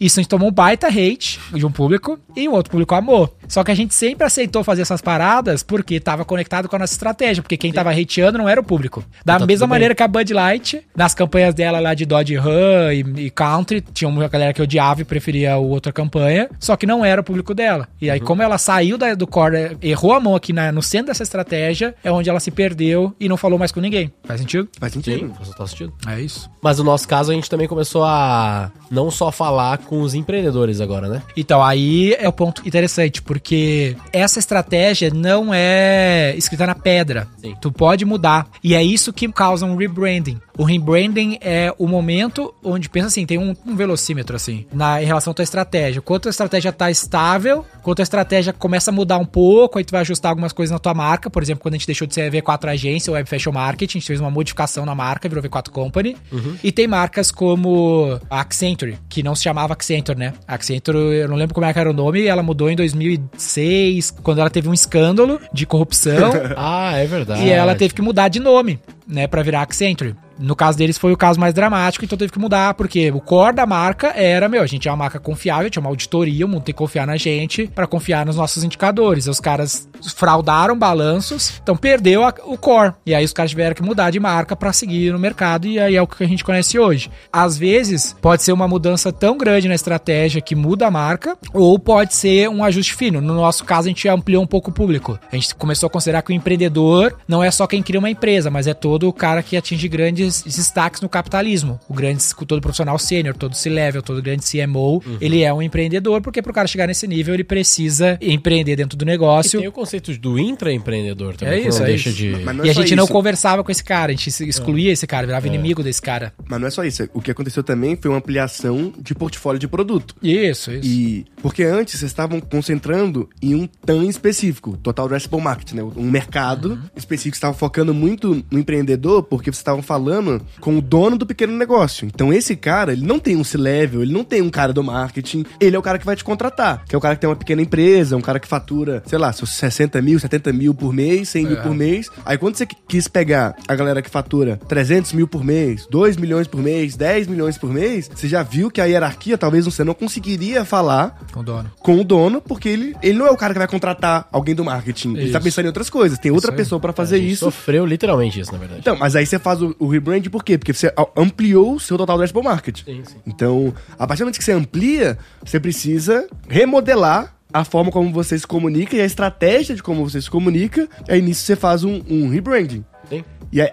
Speaker 3: Isso a gente tomou um baita hate de um público e o outro público amou. Só que a gente sempre aceitou fazer essas paradas porque tava conectado com a nossa estratégia, porque quem tava hateando não era o público. Da
Speaker 2: Tá
Speaker 3: mesma maneira que a Bud Light, nas campanhas dela lá de Dodge Ram e, e Country, tinha uma galera que odiava e preferia a outra campanha, só que não era o público dela. E aí, como ela saiu da- do core, errou a mão aqui na- no centro dessa estratégia, é onde ela se perdeu e não falou mais com ninguém. Faz sentido?
Speaker 4: Faz sentido.
Speaker 2: Sim, faz total sentido.
Speaker 3: É isso.
Speaker 2: Mas no nosso caso, a gente também começou a não só falar com os empreendedores agora, né?
Speaker 3: Então, aí é o ponto interessante, porque essa estratégia não é escrita na pedra.
Speaker 2: Sim.
Speaker 3: Tu pode mudar. E é isso que causa um rebranding. O rebranding é o momento onde, pensa assim, tem um, um velocímetro, assim, na, em relação à tua estratégia. Quanto a estratégia tá estável, quanto a estratégia começa a mudar um pouco, aí tu vai ajustar algumas coisas na tua marca. Por exemplo, quando a gente deixou de ser V4 Agência, Web Fashion Marketing, a gente fez uma modificação na marca, virou V4 Company. E tem marcas como a Accenture, que não se chamava Accenture, né? A Accenture, eu não lembro como é era o nome, ela mudou em 2006, quando ela teve um escândalo de corrupção. (laughs)
Speaker 2: Ah, é verdade.
Speaker 3: E ela teve que mudar de nome, né, pra virar Accenture. No caso deles foi o caso mais dramático, então teve que mudar, porque o core da marca era, meu, a gente é uma marca confiável, tinha uma auditoria, o mundo tem que confiar na gente pra confiar nos nossos indicadores. Os caras fraudaram balanços, então perdeu a- o core. E aí os caras tiveram que mudar de marca pra seguir no mercado, e aí é o que a gente conhece hoje. Às vezes, pode ser uma mudança tão grande na estratégia que muda a marca, ou pode ser um ajuste fino. No nosso caso, a gente ampliou um pouco o público. A gente começou a considerar que o empreendedor não é só quem cria uma empresa, mas é todo o cara que atinge grandes destaques no capitalismo. O grande, todo profissional sênior, todo C-level, todo grande CMO, ele é um empreendedor, porque pro cara chegar nesse nível, ele precisa empreender dentro do
Speaker 2: E
Speaker 3: negócio.
Speaker 2: tem o conceito do intraempreendedor também,
Speaker 3: É
Speaker 2: que
Speaker 3: isso,
Speaker 2: não
Speaker 3: é
Speaker 2: deixa
Speaker 3: isso.
Speaker 2: de...
Speaker 4: Mas não
Speaker 3: E
Speaker 4: é
Speaker 3: a gente não
Speaker 4: isso.
Speaker 3: conversava com esse cara, a gente excluía esse cara, virava inimigo desse cara.
Speaker 4: Mas não é só isso. O que aconteceu também foi uma ampliação de portfólio de produto.
Speaker 3: Isso, isso.
Speaker 4: E porque antes vocês estavam concentrando em um TAM específico, Total Addressable Market, né? Um mercado específico. Você estava focando muito no empreendedor porque vocês estavam falando com o dono do pequeno negócio. Então esse cara, ele não tem um C-level, ele não tem um cara do marketing, ele é o cara que vai te contratar. Que é o cara que tem uma pequena empresa, um cara que fatura, sei lá, seus 60 mil, 70 mil por mês, 100 mil por mês. Aí quando você quis pegar a galera que fatura 300 mil por mês, 2 milhões por mês, 10 milhões por mês, você já viu que a hierarquia talvez você não conseguiria falar
Speaker 3: Com o dono.
Speaker 4: com o dono, porque ele, ele não é o cara que vai contratar alguém do marketing. Ele tá
Speaker 3: Isso.
Speaker 4: pensando em outras coisas. Tem outra pessoa pra
Speaker 2: A
Speaker 4: fazer isso.
Speaker 2: sofreu literalmente isso, na verdade.
Speaker 4: Então, mas aí você faz o, o rebrand por quê? Porque você ampliou o seu total addressable market.
Speaker 2: Sim, sim.
Speaker 4: Então, a partir do momento que você amplia, você precisa remodelar a forma como você se comunica e a estratégia de como você se comunica. Aí nisso você faz um, um rebranding.
Speaker 2: Sim.
Speaker 4: E aí-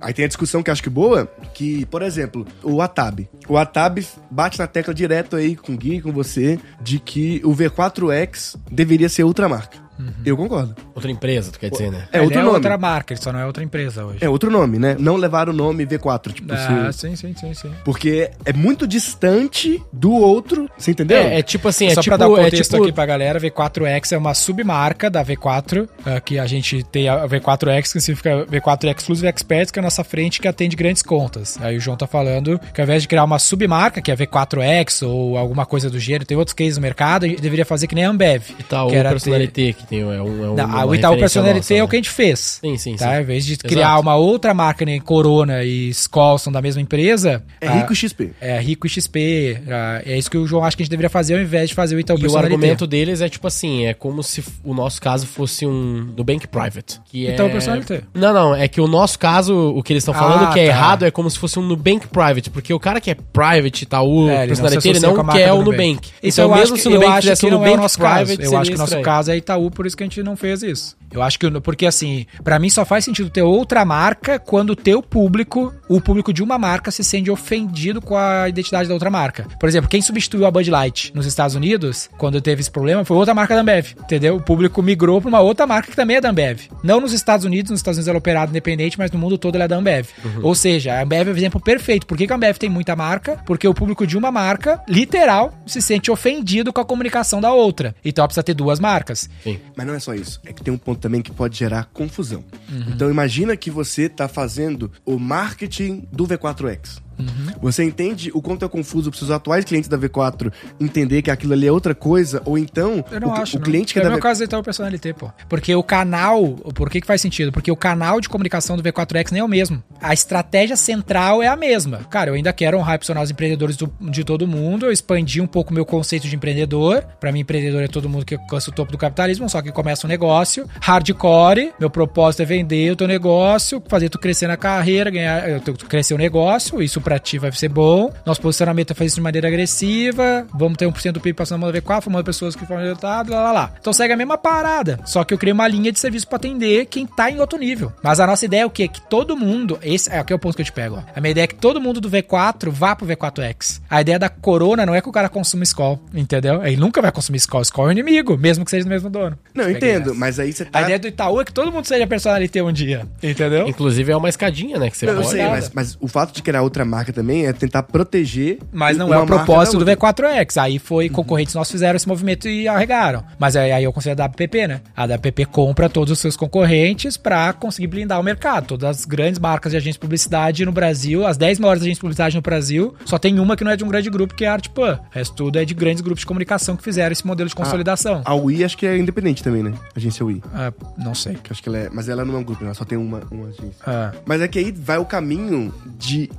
Speaker 4: aí, tem a discussão que eu acho que boa, que, por exemplo, o Atab. O Atab bate na tecla direto aí com o Gui, com você, de que o V4X deveria ser outra marca. Eu concordo.
Speaker 2: Outra empresa, tu quer dizer, né?
Speaker 4: É
Speaker 3: Ele
Speaker 4: outro
Speaker 3: é
Speaker 4: nome.
Speaker 3: outra marca, ele só não é outra empresa hoje.
Speaker 4: É outro nome, né? Não levar o nome V4, tipo,
Speaker 3: Ah,
Speaker 4: se-
Speaker 3: sim, sim, sim, sim.
Speaker 4: porque é muito distante do outro, você entendeu?
Speaker 2: É, é tipo assim, é
Speaker 3: Só
Speaker 2: tipo...
Speaker 3: pra dar um
Speaker 2: é
Speaker 3: contexto
Speaker 2: tipo
Speaker 3: aqui pra galera, V4X é uma submarca da V4, ah, que a gente tem a V4X, que significa V4 Exclusive Experts, que é a nossa frente que atende grandes contas. Aí o João tá falando que ao invés de criar uma submarca, que é a V4X ou alguma coisa do gênero, tem outros cases no mercado, a gente deveria fazer que nem a Ambev.
Speaker 2: Itaú
Speaker 3: que era
Speaker 2: que tem, é um, é um,
Speaker 3: Não,
Speaker 2: uma
Speaker 3: o Itaú Personalité
Speaker 2: nossa,
Speaker 3: é o
Speaker 2: né?
Speaker 3: que a gente fez.
Speaker 2: Sim, sim,
Speaker 3: Tá?
Speaker 2: sim.
Speaker 3: Em vez de
Speaker 2: Exato.
Speaker 3: criar uma outra marca, nem Corona e Skol são da mesma empresa.
Speaker 4: É
Speaker 3: a-
Speaker 4: rico XP.
Speaker 3: É rico e XP. ah, É isso que o João acha que a gente deveria fazer ao invés de fazer o Itaú
Speaker 2: E o
Speaker 3: Personalité.
Speaker 2: argumento deles é tipo assim, é como se o nosso caso fosse um Nubank Private. Que
Speaker 3: Então,
Speaker 2: é...
Speaker 3: personalité.
Speaker 2: Não, não, é que o nosso caso, o que eles estão falando
Speaker 3: Ah,
Speaker 2: que é
Speaker 3: tá.
Speaker 2: errado é como se fosse um Nubank Private, porque o cara que é private, Itaú,
Speaker 3: É, ele não
Speaker 2: personalité, ele não
Speaker 3: a marca
Speaker 2: quer o
Speaker 3: Nubank.
Speaker 2: Nubank.
Speaker 3: Isso
Speaker 2: então,
Speaker 3: eu
Speaker 2: mesmo
Speaker 3: acho
Speaker 2: se
Speaker 3: que,
Speaker 2: o Nubank
Speaker 3: eu acho
Speaker 2: fizesse
Speaker 3: que não é o
Speaker 2: Nubank Private.
Speaker 3: Eu acho que o nosso caso é Itaú, por isso que a gente não fez isso. Eu acho que, porque assim, pra mim só faz sentido ter outra marca quando o teu público, o público de uma marca se sente ofendido com a identidade da outra marca. Por exemplo, quem substituiu a Bud Light nos Estados Unidos, quando teve esse problema, foi outra marca da Ambev, entendeu? O público migrou pra uma outra marca que também é da Ambev. Não nos Estados Unidos, nos Estados Unidos ela é operada independente, mas no mundo todo ela é da Ambev. Ou seja, a Ambev é o exemplo perfeito. Por que, que a Ambev tem muita marca? Porque o público de uma marca, literal, se sente ofendido com a comunicação da outra. Então ela precisa ter duas marcas.
Speaker 2: Sim.
Speaker 4: Mas não é só isso. É que tem um ponto também que pode gerar confusão.
Speaker 3: Uhum.
Speaker 4: Então imagina que você tá fazendo o marketing do V4X.
Speaker 3: Uhum.
Speaker 4: Você entende o quanto é confuso para os atuais clientes da V4 entender que aquilo ali é outra coisa? Ou então,
Speaker 3: Eu não
Speaker 4: o,
Speaker 3: acho.
Speaker 4: o
Speaker 3: não.
Speaker 4: cliente que
Speaker 3: é
Speaker 4: é
Speaker 3: o
Speaker 4: da
Speaker 3: meu
Speaker 4: V4...
Speaker 3: caso do Itaú Personalité, pô. Porque o canal. Por que, que faz sentido? Porque o canal de comunicação do V4X nem é o mesmo. A estratégia central é a mesma. Cara, eu ainda quero honrar e posicionar os empreendedores do- de todo mundo. Eu expandi um pouco o meu conceito de empreendedor. Pra mim, empreendedor é todo mundo que alcança o topo do capitalismo, só que começa um negócio. Hardcore. Meu propósito é vender o teu negócio, fazer tu crescer na carreira, ganhar, eh, tu crescer o negócio. Isso pra ti vai ser bom. Nosso posicionamento é fazer isso de maneira agressiva. Vamos ter 1% do PIB passando na mão da V4, formando pessoas que formam resultado, lá, lá, lá. Então segue a mesma parada. Só que eu criei uma linha de serviço pra atender quem tá em outro nível. Mas a nossa ideia é o quê? Que todo mundo. Esse é aqui é o ponto que eu te pego. Ó. A minha ideia é que todo mundo do V4 vá pro V4X. A ideia da Corona não é que o cara consuma Skol, entendeu? Ele nunca vai consumir Skol. Skol é o inimigo, mesmo que seja do mesmo dono.
Speaker 4: Não, eu entendo,
Speaker 3: essa.
Speaker 4: mas aí você tá...
Speaker 3: A ideia do Itaú é que todo mundo seja personalité um dia, entendeu?
Speaker 2: Inclusive é uma escadinha, né, que você
Speaker 4: Não, eu
Speaker 2: pode.
Speaker 4: sei,
Speaker 3: nada.
Speaker 4: mas, mas o fato de criar outra marca também é tentar proteger.
Speaker 3: Mas não é o propósito do
Speaker 4: outra.
Speaker 3: V4X. Aí foi concorrentes nossos fizeram esse movimento e arregaram. Mas aí, aí eu considero a WPP, né? A WPP compra todos os seus concorrentes pra conseguir blindar o mercado. Todas as grandes marcas de agência de publicidade no Brasil, as 10 maiores agências de publicidade no Brasil, só tem uma que não é de um grande grupo, que é a Artpan. O resto tudo é de grandes grupos de comunicação que fizeram esse modelo de consolidação.
Speaker 4: A UI acho que é independente também, né? Agência UI.
Speaker 3: Ah, não sei.
Speaker 4: Acho que ela é. Mas ela não é um grupo, ela só tem uma, uma agência.
Speaker 3: Ah,
Speaker 4: Mas é que aí vai o caminho de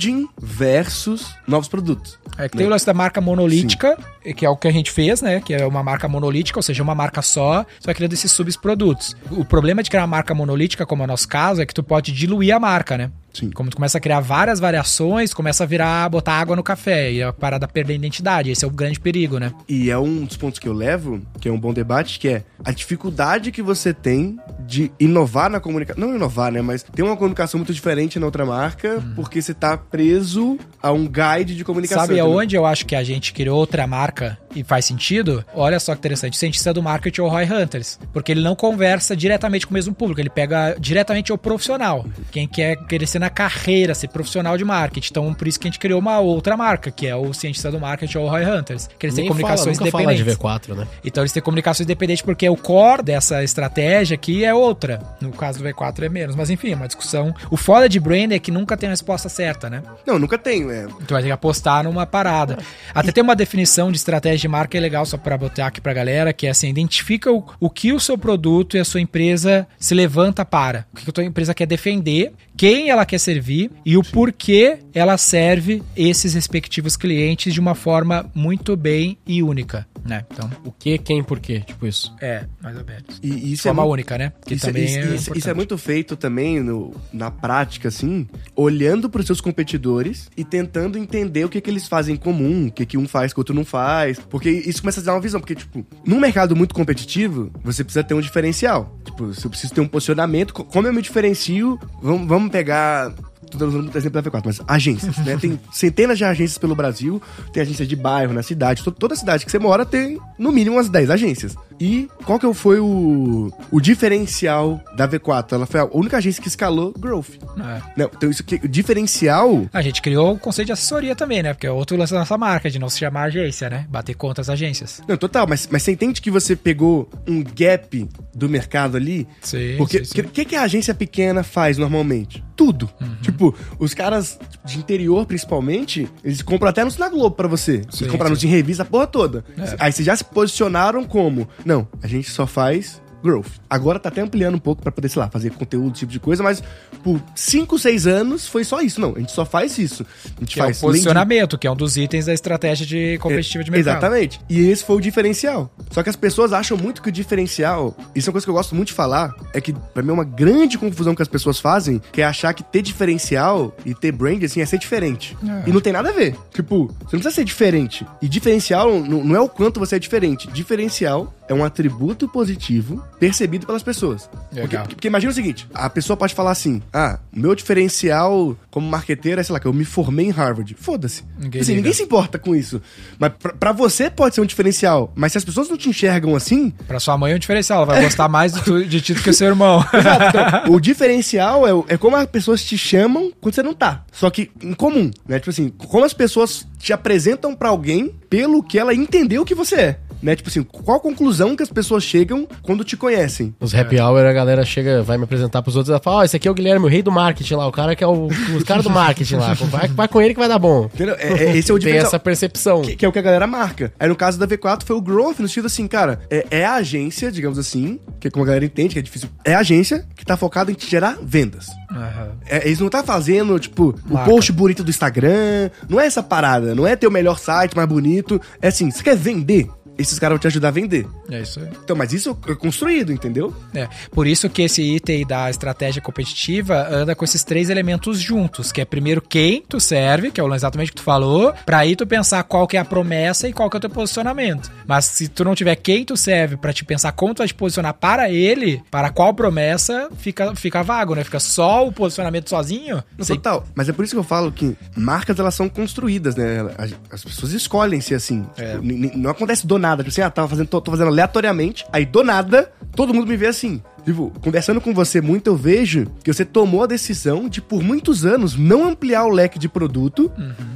Speaker 4: holding versus novos produtos.
Speaker 3: É que tem o lance da marca monolítica, que é o que a gente fez, né? Que é uma marca monolítica, ou seja, uma marca só, só criando esses subprodutos. O problema de criar uma marca monolítica, como é o nosso caso, é que tu pode diluir a marca, né?
Speaker 4: Sim.
Speaker 3: Como tu começa a criar várias variações, começa a virar, botar água no café e a parada perder a identidade. Esse é o grande perigo, né?
Speaker 4: E é um dos pontos que eu levo, que é um bom debate, que é a dificuldade que você tem de inovar na comunicação. Não inovar, né? Mas ter uma comunicação muito diferente na outra marca, porque você tá preso a um guide de comunicação.
Speaker 3: Sabe aonde eu acho que a gente criou outra marca e faz sentido? Olha só que interessante. O cientista do marketing é o Roy Hunters. Porque ele não conversa diretamente com o mesmo público, ele pega diretamente o profissional. Quem quer crescer na carreira, ser profissional de marketing. Então, por isso que a gente criou uma outra marca, que é o cientista do marketing, é o Roy Hunters. Que eles têm
Speaker 2: Nem fala,
Speaker 3: comunicações
Speaker 2: nunca fala de
Speaker 3: independentes.
Speaker 2: V4, né?
Speaker 3: Então eles têm comunicações independentes porque o core dessa estratégia aqui é outra. No caso do V4 é menos. Mas enfim, é uma discussão. O foda de brand é que nunca tem a resposta certa, né?
Speaker 4: Não, nunca tenho, é.
Speaker 3: Tu vai ter que apostar numa parada. Até tem uma definição de estratégia de marca é legal só pra botar aqui pra galera, que é assim, identifica o, o que o seu produto e a sua empresa se levanta para. O que a tua empresa quer defender, quem ela quer servir e o porquê ela serve esses respectivos clientes de uma forma muito bem e única, né? Então,
Speaker 2: O que, quem, por quê? Tipo isso.
Speaker 3: é, mais ou menos.
Speaker 4: E, isso
Speaker 3: forma
Speaker 4: é muito-
Speaker 3: única, né? Que
Speaker 4: isso,
Speaker 3: também
Speaker 4: isso-
Speaker 3: é
Speaker 4: isso- isso é muito feito também no- na prática, assim, olhando para os seus competidores e tentando entender o que, que eles fazem em comum, o que, que um faz que o outro não faz. Porque isso começa a dar uma visão. Porque, tipo, num mercado muito competitivo, você precisa ter um diferencial. Tipo, você precisa ter um posicionamento. Co- Como eu me diferencio? Vamos, vamos pegar. Tô dando muito exemplo da V4, mas agências, né? Tem (laughs) centenas de agências pelo Brasil, tem agências de bairro, na cidade. To- Toda cidade que você mora tem, no mínimo, umas 10 agências. E qual que foi o, o diferencial da V4? Ela foi a única agência que escalou growth.
Speaker 3: É.
Speaker 4: Não, então isso aqui, o diferencial
Speaker 3: A gente criou o conceito de assessoria também, né? Porque é outro lance da nossa marca, de não se chamar agência, né? Bater conta às agências.
Speaker 4: Não, total, mas, mas você entende que você pegou um gap do mercado ali?
Speaker 3: Sim,
Speaker 4: Porque o que, que a agência pequena faz normalmente? Tudo.
Speaker 3: Uhum.
Speaker 4: Tipo, os caras de interior, principalmente, eles compram até no na Globo pra você.
Speaker 3: Sim,
Speaker 4: eles compraram
Speaker 3: sim.
Speaker 4: em revista a porra toda.
Speaker 3: É.
Speaker 4: Aí vocês já se posicionaram como? Não, a gente só faz growth. Agora tá até ampliando um pouco pra poder, sei lá, fazer conteúdo, tipo de coisa, mas por 5, 6 anos foi só isso. Não, a gente só faz isso. A gente
Speaker 3: Que é o
Speaker 4: faz
Speaker 3: posicionamento, que é um dos itens da estratégia de competitiva de mercado.
Speaker 4: Exatamente. E esse foi o diferencial. Só que as pessoas acham muito que o diferencial, isso é uma coisa que eu gosto muito de falar, é que pra mim é uma grande confusão que as pessoas fazem, que é achar que ter diferencial e ter brand, assim, é ser diferente.
Speaker 3: É.
Speaker 4: E não tem nada a ver. Tipo, você não precisa ser diferente. E diferencial não, não é o quanto você é diferente. Diferencial é um atributo positivo percebido pelas pessoas. Porque, porque imagina o seguinte, a pessoa pode falar assim, ah, meu diferencial como marqueteiro é, sei lá, que eu me formei em Harvard. Foda-se.
Speaker 3: Ninguém
Speaker 4: assim,
Speaker 3: liga.
Speaker 4: ninguém se importa com isso. Mas pra, pra você pode ser um diferencial. Mas se as pessoas não te enxergam assim,
Speaker 3: Pra sua mãe é um diferencial, ela vai gostar mais de, tu- de ti do que o seu irmão. (laughs)
Speaker 4: Exato, então, o diferencial é, é como as pessoas te chamam quando você não tá. Só que em comum, né? Tipo assim, como as pessoas te apresentam pra alguém pelo que ela entendeu que você é. Né? Tipo assim, qual a conclusão que as pessoas chegam quando te conhecem?
Speaker 2: Nos happy hour a galera chega, vai me apresentar pros outros e fala, ó, esse aqui é o Guilherme, o rei do marketing lá, o cara que é o, os caras do marketing lá. Vai, vai com ele que vai dar bom.
Speaker 4: Entendeu? É- é- esse é o (laughs)
Speaker 2: Tem essa percepção.
Speaker 4: Que, que é o que a galera marca. Aí no caso da V4 foi o growth, no sentido assim, cara, é, é a agência, digamos assim, que é como a galera entende, que é difícil. É a agência que tá focada em te gerar vendas.
Speaker 3: Aham.
Speaker 4: É, eles não tá fazendo, tipo, o post bonito do Instagram. Não é essa parada. Não é ter o melhor site, mais bonito. É assim, você quer vender? Esses caras vão te ajudar a vender.
Speaker 3: É isso aí.
Speaker 4: Então, mas isso é construído, entendeu?
Speaker 3: É, por isso que esse item da estratégia competitiva anda com esses três elementos juntos, que é primeiro quem tu serve, que é o- exatamente o que tu falou, pra aí tu pensar qual que é a promessa e qual que é o teu posicionamento. Mas se tu não tiver quem tu serve pra te pensar como tu vai te posicionar para ele, para qual promessa, fica, fica vago, né? Fica só o posicionamento sozinho.
Speaker 4: No
Speaker 3: sem-
Speaker 4: total. Mas é por isso que eu falo que marcas, elas são construídas, né? As, as pessoas escolhem ser assim.
Speaker 3: É.
Speaker 4: Tipo, não acontece do nada. Tipo assim, ah, tava fazendo, tô, tô fazendo aleatoriamente. Aí, do nada, todo mundo me vê assim. Tipo, conversando com você muito, eu vejo que você tomou a decisão de, por muitos anos, não ampliar o leque de produto.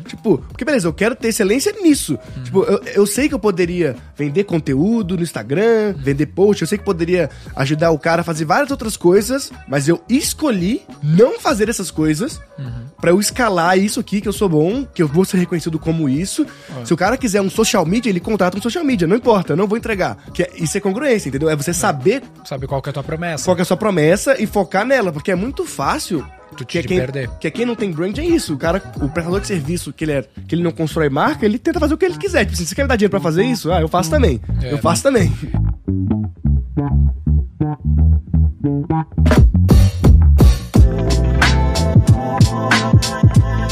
Speaker 4: Tipo, porque beleza, eu quero ter excelência nisso. Tipo, eu, eu sei que eu poderia vender conteúdo no Instagram, vender post, eu sei que poderia ajudar o cara a fazer várias outras coisas, mas eu escolhi não fazer essas coisas pra eu escalar isso aqui, que eu sou bom, que eu vou ser reconhecido como isso. Se o cara quiser um social media, ele contrata um social media, não importa, eu não vou entregar. Que é- isso é congruência, entendeu? É você saber
Speaker 3: Sabe qual que é a tua promessa?
Speaker 4: qual que é a sua promessa e focar nela, porque é muito fácil.
Speaker 3: Tu
Speaker 4: que é
Speaker 3: te
Speaker 4: quem,
Speaker 3: perder.
Speaker 4: que é quem não tem brand é isso. O cara, o prestador de serviço que ele, é, que ele não constrói marca, ele tenta fazer o que ele quiser. Tipo assim, você quer me dar dinheiro pra fazer isso? Ah, eu faço também.
Speaker 3: É,
Speaker 4: eu faço também.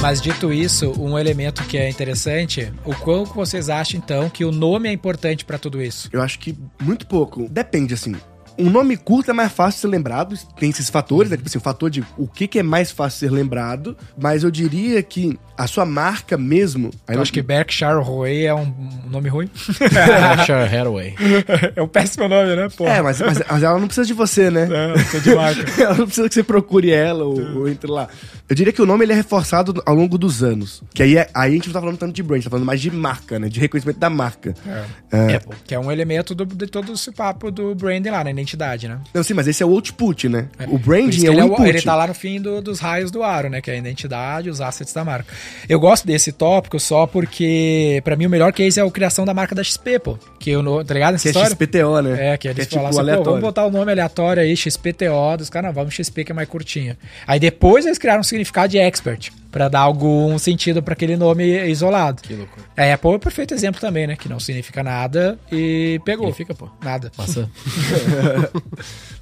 Speaker 3: Mas dito isso, um elemento que é interessante, o quão vocês acham então que o nome é importante pra tudo isso?
Speaker 4: Eu acho que muito pouco. Depende, assim. Um nome curto é mais fácil de ser lembrado. Tem esses fatores, né? Tipo assim, o fator de o que, que é mais fácil de ser lembrado. Mas eu diria que a sua marca mesmo.
Speaker 3: Eu
Speaker 4: não-
Speaker 3: acho que Berkshire Hathaway é um nome ruim. (laughs)
Speaker 2: Berkshire Hathaway. (laughs)
Speaker 3: é um péssimo nome, né? Pô.
Speaker 4: É, mas, mas, mas ela não precisa de você, né?
Speaker 3: Não, tô de marca. (laughs)
Speaker 4: ela não precisa que você procure ela ou, ou entre lá. Eu diria que o nome ele é reforçado ao longo dos anos. Que aí, é- aí a gente não tá falando tanto de brand, a gente tá falando mais de marca, né? De reconhecimento da marca.
Speaker 3: É. Que é um elemento do- de todo esse papo do branding lá, na identidade, né?
Speaker 4: Não, sim, mas esse é o output, né? O
Speaker 3: Por isso
Speaker 4: branding
Speaker 3: que
Speaker 4: é o
Speaker 3: ele, é o-
Speaker 4: input.
Speaker 3: ele tá lá no fim do- dos raios do aro, né? Que é a identidade, os assets da marca. Eu gosto desse tópico só porque, pra mim, o melhor case é a criação da marca da XP, pô. Que eu, não- tá ligado nessa
Speaker 4: Que é
Speaker 3: história?
Speaker 4: XPTO, né?
Speaker 3: É, que eles
Speaker 4: tipo
Speaker 3: falam assim, pô, vamos botar o nome aleatório aí, XPTO, dos caras, não, vamos XP que é mais curtinho. Aí depois eles criaram um significado de expert, pra dar algum sentido pra aquele nome isolado.
Speaker 2: Que loucura.
Speaker 3: A Apple é o perfeito exemplo também, né? Que não significa nada e pegou.
Speaker 2: Significa, pô.
Speaker 3: Nada.
Speaker 2: Maçã. (laughs)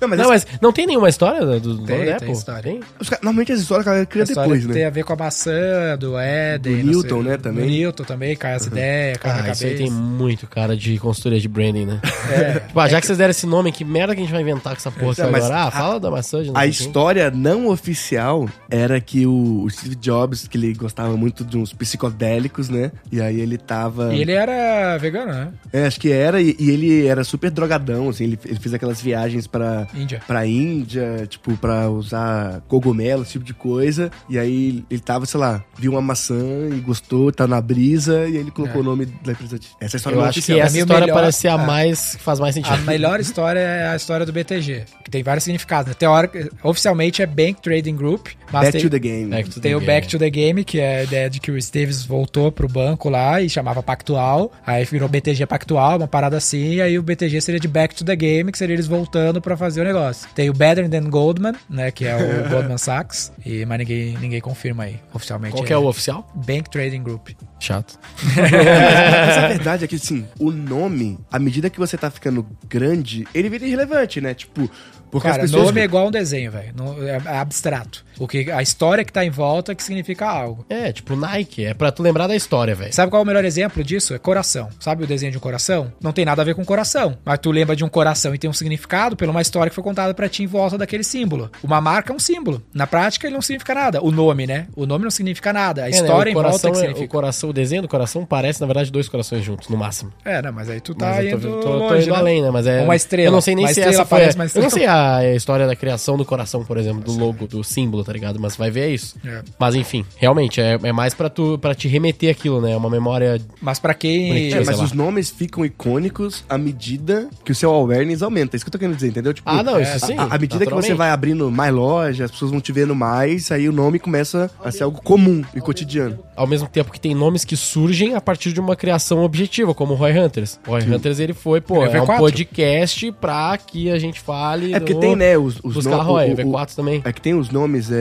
Speaker 4: Não, mas,
Speaker 2: Não, mas não tem nenhuma história do, do
Speaker 3: Tem,
Speaker 2: nome da
Speaker 3: tem
Speaker 2: Apple?
Speaker 3: história.
Speaker 2: Tem?
Speaker 4: os caras- normalmente as histórias que a galera cria
Speaker 3: história
Speaker 4: depois,
Speaker 3: tem
Speaker 4: né?
Speaker 3: a ver com a maçã, do Éden.
Speaker 4: Do Newton,
Speaker 3: sei,
Speaker 4: né,
Speaker 3: do
Speaker 4: também.
Speaker 3: Newton também, cai as ideias, cai na
Speaker 2: Ah, isso aí
Speaker 3: cabeça.
Speaker 2: tem muito cara de consultoria de branding, né?
Speaker 3: É. (laughs)
Speaker 2: Tipo, ah, já que vocês deram esse nome, que merda que a gente vai inventar com essa porra aqui
Speaker 4: mas
Speaker 2: agora? Ah,
Speaker 4: a-
Speaker 2: fala da maçã
Speaker 4: A história não oficial era que o Steve Jobs Jobs, que ele gostava muito de uns psicodélicos, né? E aí ele tava.
Speaker 3: E ele era vegano, né?
Speaker 4: É, acho que era, e, e ele era super drogadão, assim, ele, ele fez aquelas viagens pra
Speaker 3: Índia.
Speaker 4: pra Índia, tipo, pra usar cogumelo, esse tipo de coisa. E aí ele tava, sei lá, viu uma maçã e gostou, tá na brisa, e aí ele colocou
Speaker 3: É.
Speaker 4: o nome da empresa. Essa é a história
Speaker 2: Eu acho que.
Speaker 3: Pra
Speaker 2: essa
Speaker 3: o
Speaker 2: história
Speaker 3: melhor-
Speaker 2: parece ser a
Speaker 3: ah.
Speaker 2: mais que faz mais sentido.
Speaker 3: A melhor história é a história do BTG, que tem vários significados. Né? Teórica, oficialmente é Bank Trading Group, mas
Speaker 4: Back
Speaker 3: tem,
Speaker 4: to the game.
Speaker 2: Back to
Speaker 3: tem
Speaker 2: the
Speaker 3: o
Speaker 2: game.
Speaker 3: Back to the Game, que é a ideia de que o Davis voltou pro banco lá e chamava Pactual, aí virou BTG Pactual, uma parada assim, e aí o BTG seria de Back to the Game, que seria eles voltando pra fazer o negócio. Tem o Better Than Goldman, né, que é o (laughs) Goldman Sachs, e, mas ninguém, ninguém confirma aí, oficialmente.
Speaker 2: Qual que é o oficial?
Speaker 3: Bank Trading Group.
Speaker 2: Chato.
Speaker 4: Mas a (laughs) verdade é que, assim, o nome, à medida que você tá ficando grande, ele vira irrelevante, né? Tipo, porque
Speaker 3: Cara,
Speaker 4: as pessoas.
Speaker 3: nome é igual um desenho, velho. Não- É é abstrato. O que, a história que tá em volta que significa algo.
Speaker 2: É, tipo Nike. É pra tu lembrar da história, velho.
Speaker 3: Sabe qual é o melhor exemplo disso? É coração. Sabe o desenho de um coração? Não tem nada a ver com coração. Mas tu lembra de um coração e tem um significado pela uma história que foi contada pra ti em volta daquele símbolo. Uma marca é um símbolo. Na prática, ele não significa nada. O nome, né? O nome não significa nada. A
Speaker 2: É, né,
Speaker 3: história
Speaker 2: o
Speaker 3: em volta
Speaker 2: coração
Speaker 3: que
Speaker 2: é-
Speaker 3: significa.
Speaker 2: o coração, o desenho do coração parece, na verdade, dois corações juntos, no máximo.
Speaker 3: É, não, mas aí tu tá indo
Speaker 2: tô, tô- tô
Speaker 3: longe,
Speaker 2: indo
Speaker 3: né?
Speaker 2: além, né? Mas é.
Speaker 3: Uma estrela.
Speaker 2: Eu não sei nem se essa foi. Eu não sei a história da criação do coração, por exemplo, do logo, do símbolo, tá ligado? Mas vai ver isso.
Speaker 3: É.
Speaker 2: Mas enfim, realmente, é, é mais pra, tu, pra te remeter aquilo, né? É uma memória.
Speaker 3: Mas pra quem...
Speaker 4: É, mas
Speaker 2: lá.
Speaker 4: os nomes ficam icônicos à medida que o seu awareness aumenta. É isso que eu tô querendo dizer, entendeu? Tipo,
Speaker 2: Ah, não,
Speaker 3: É,
Speaker 2: isso sim.
Speaker 4: À medida que você vai abrindo mais lojas, as pessoas vão te vendo mais, aí o nome começa a ser algo comum e cotidiano.
Speaker 2: Ao mesmo tempo que tem nomes que surgem a partir de uma criação objetiva, como o Roy Hunters. O Roy Hunters, ele foi, pô,
Speaker 3: é
Speaker 2: é um
Speaker 3: V4.
Speaker 2: podcast pra que a gente fale.
Speaker 4: É porque
Speaker 2: do-
Speaker 4: tem, né, os, os no-
Speaker 2: Carroy,
Speaker 4: o- o-
Speaker 2: V4 também.
Speaker 4: É que tem os nomes, é.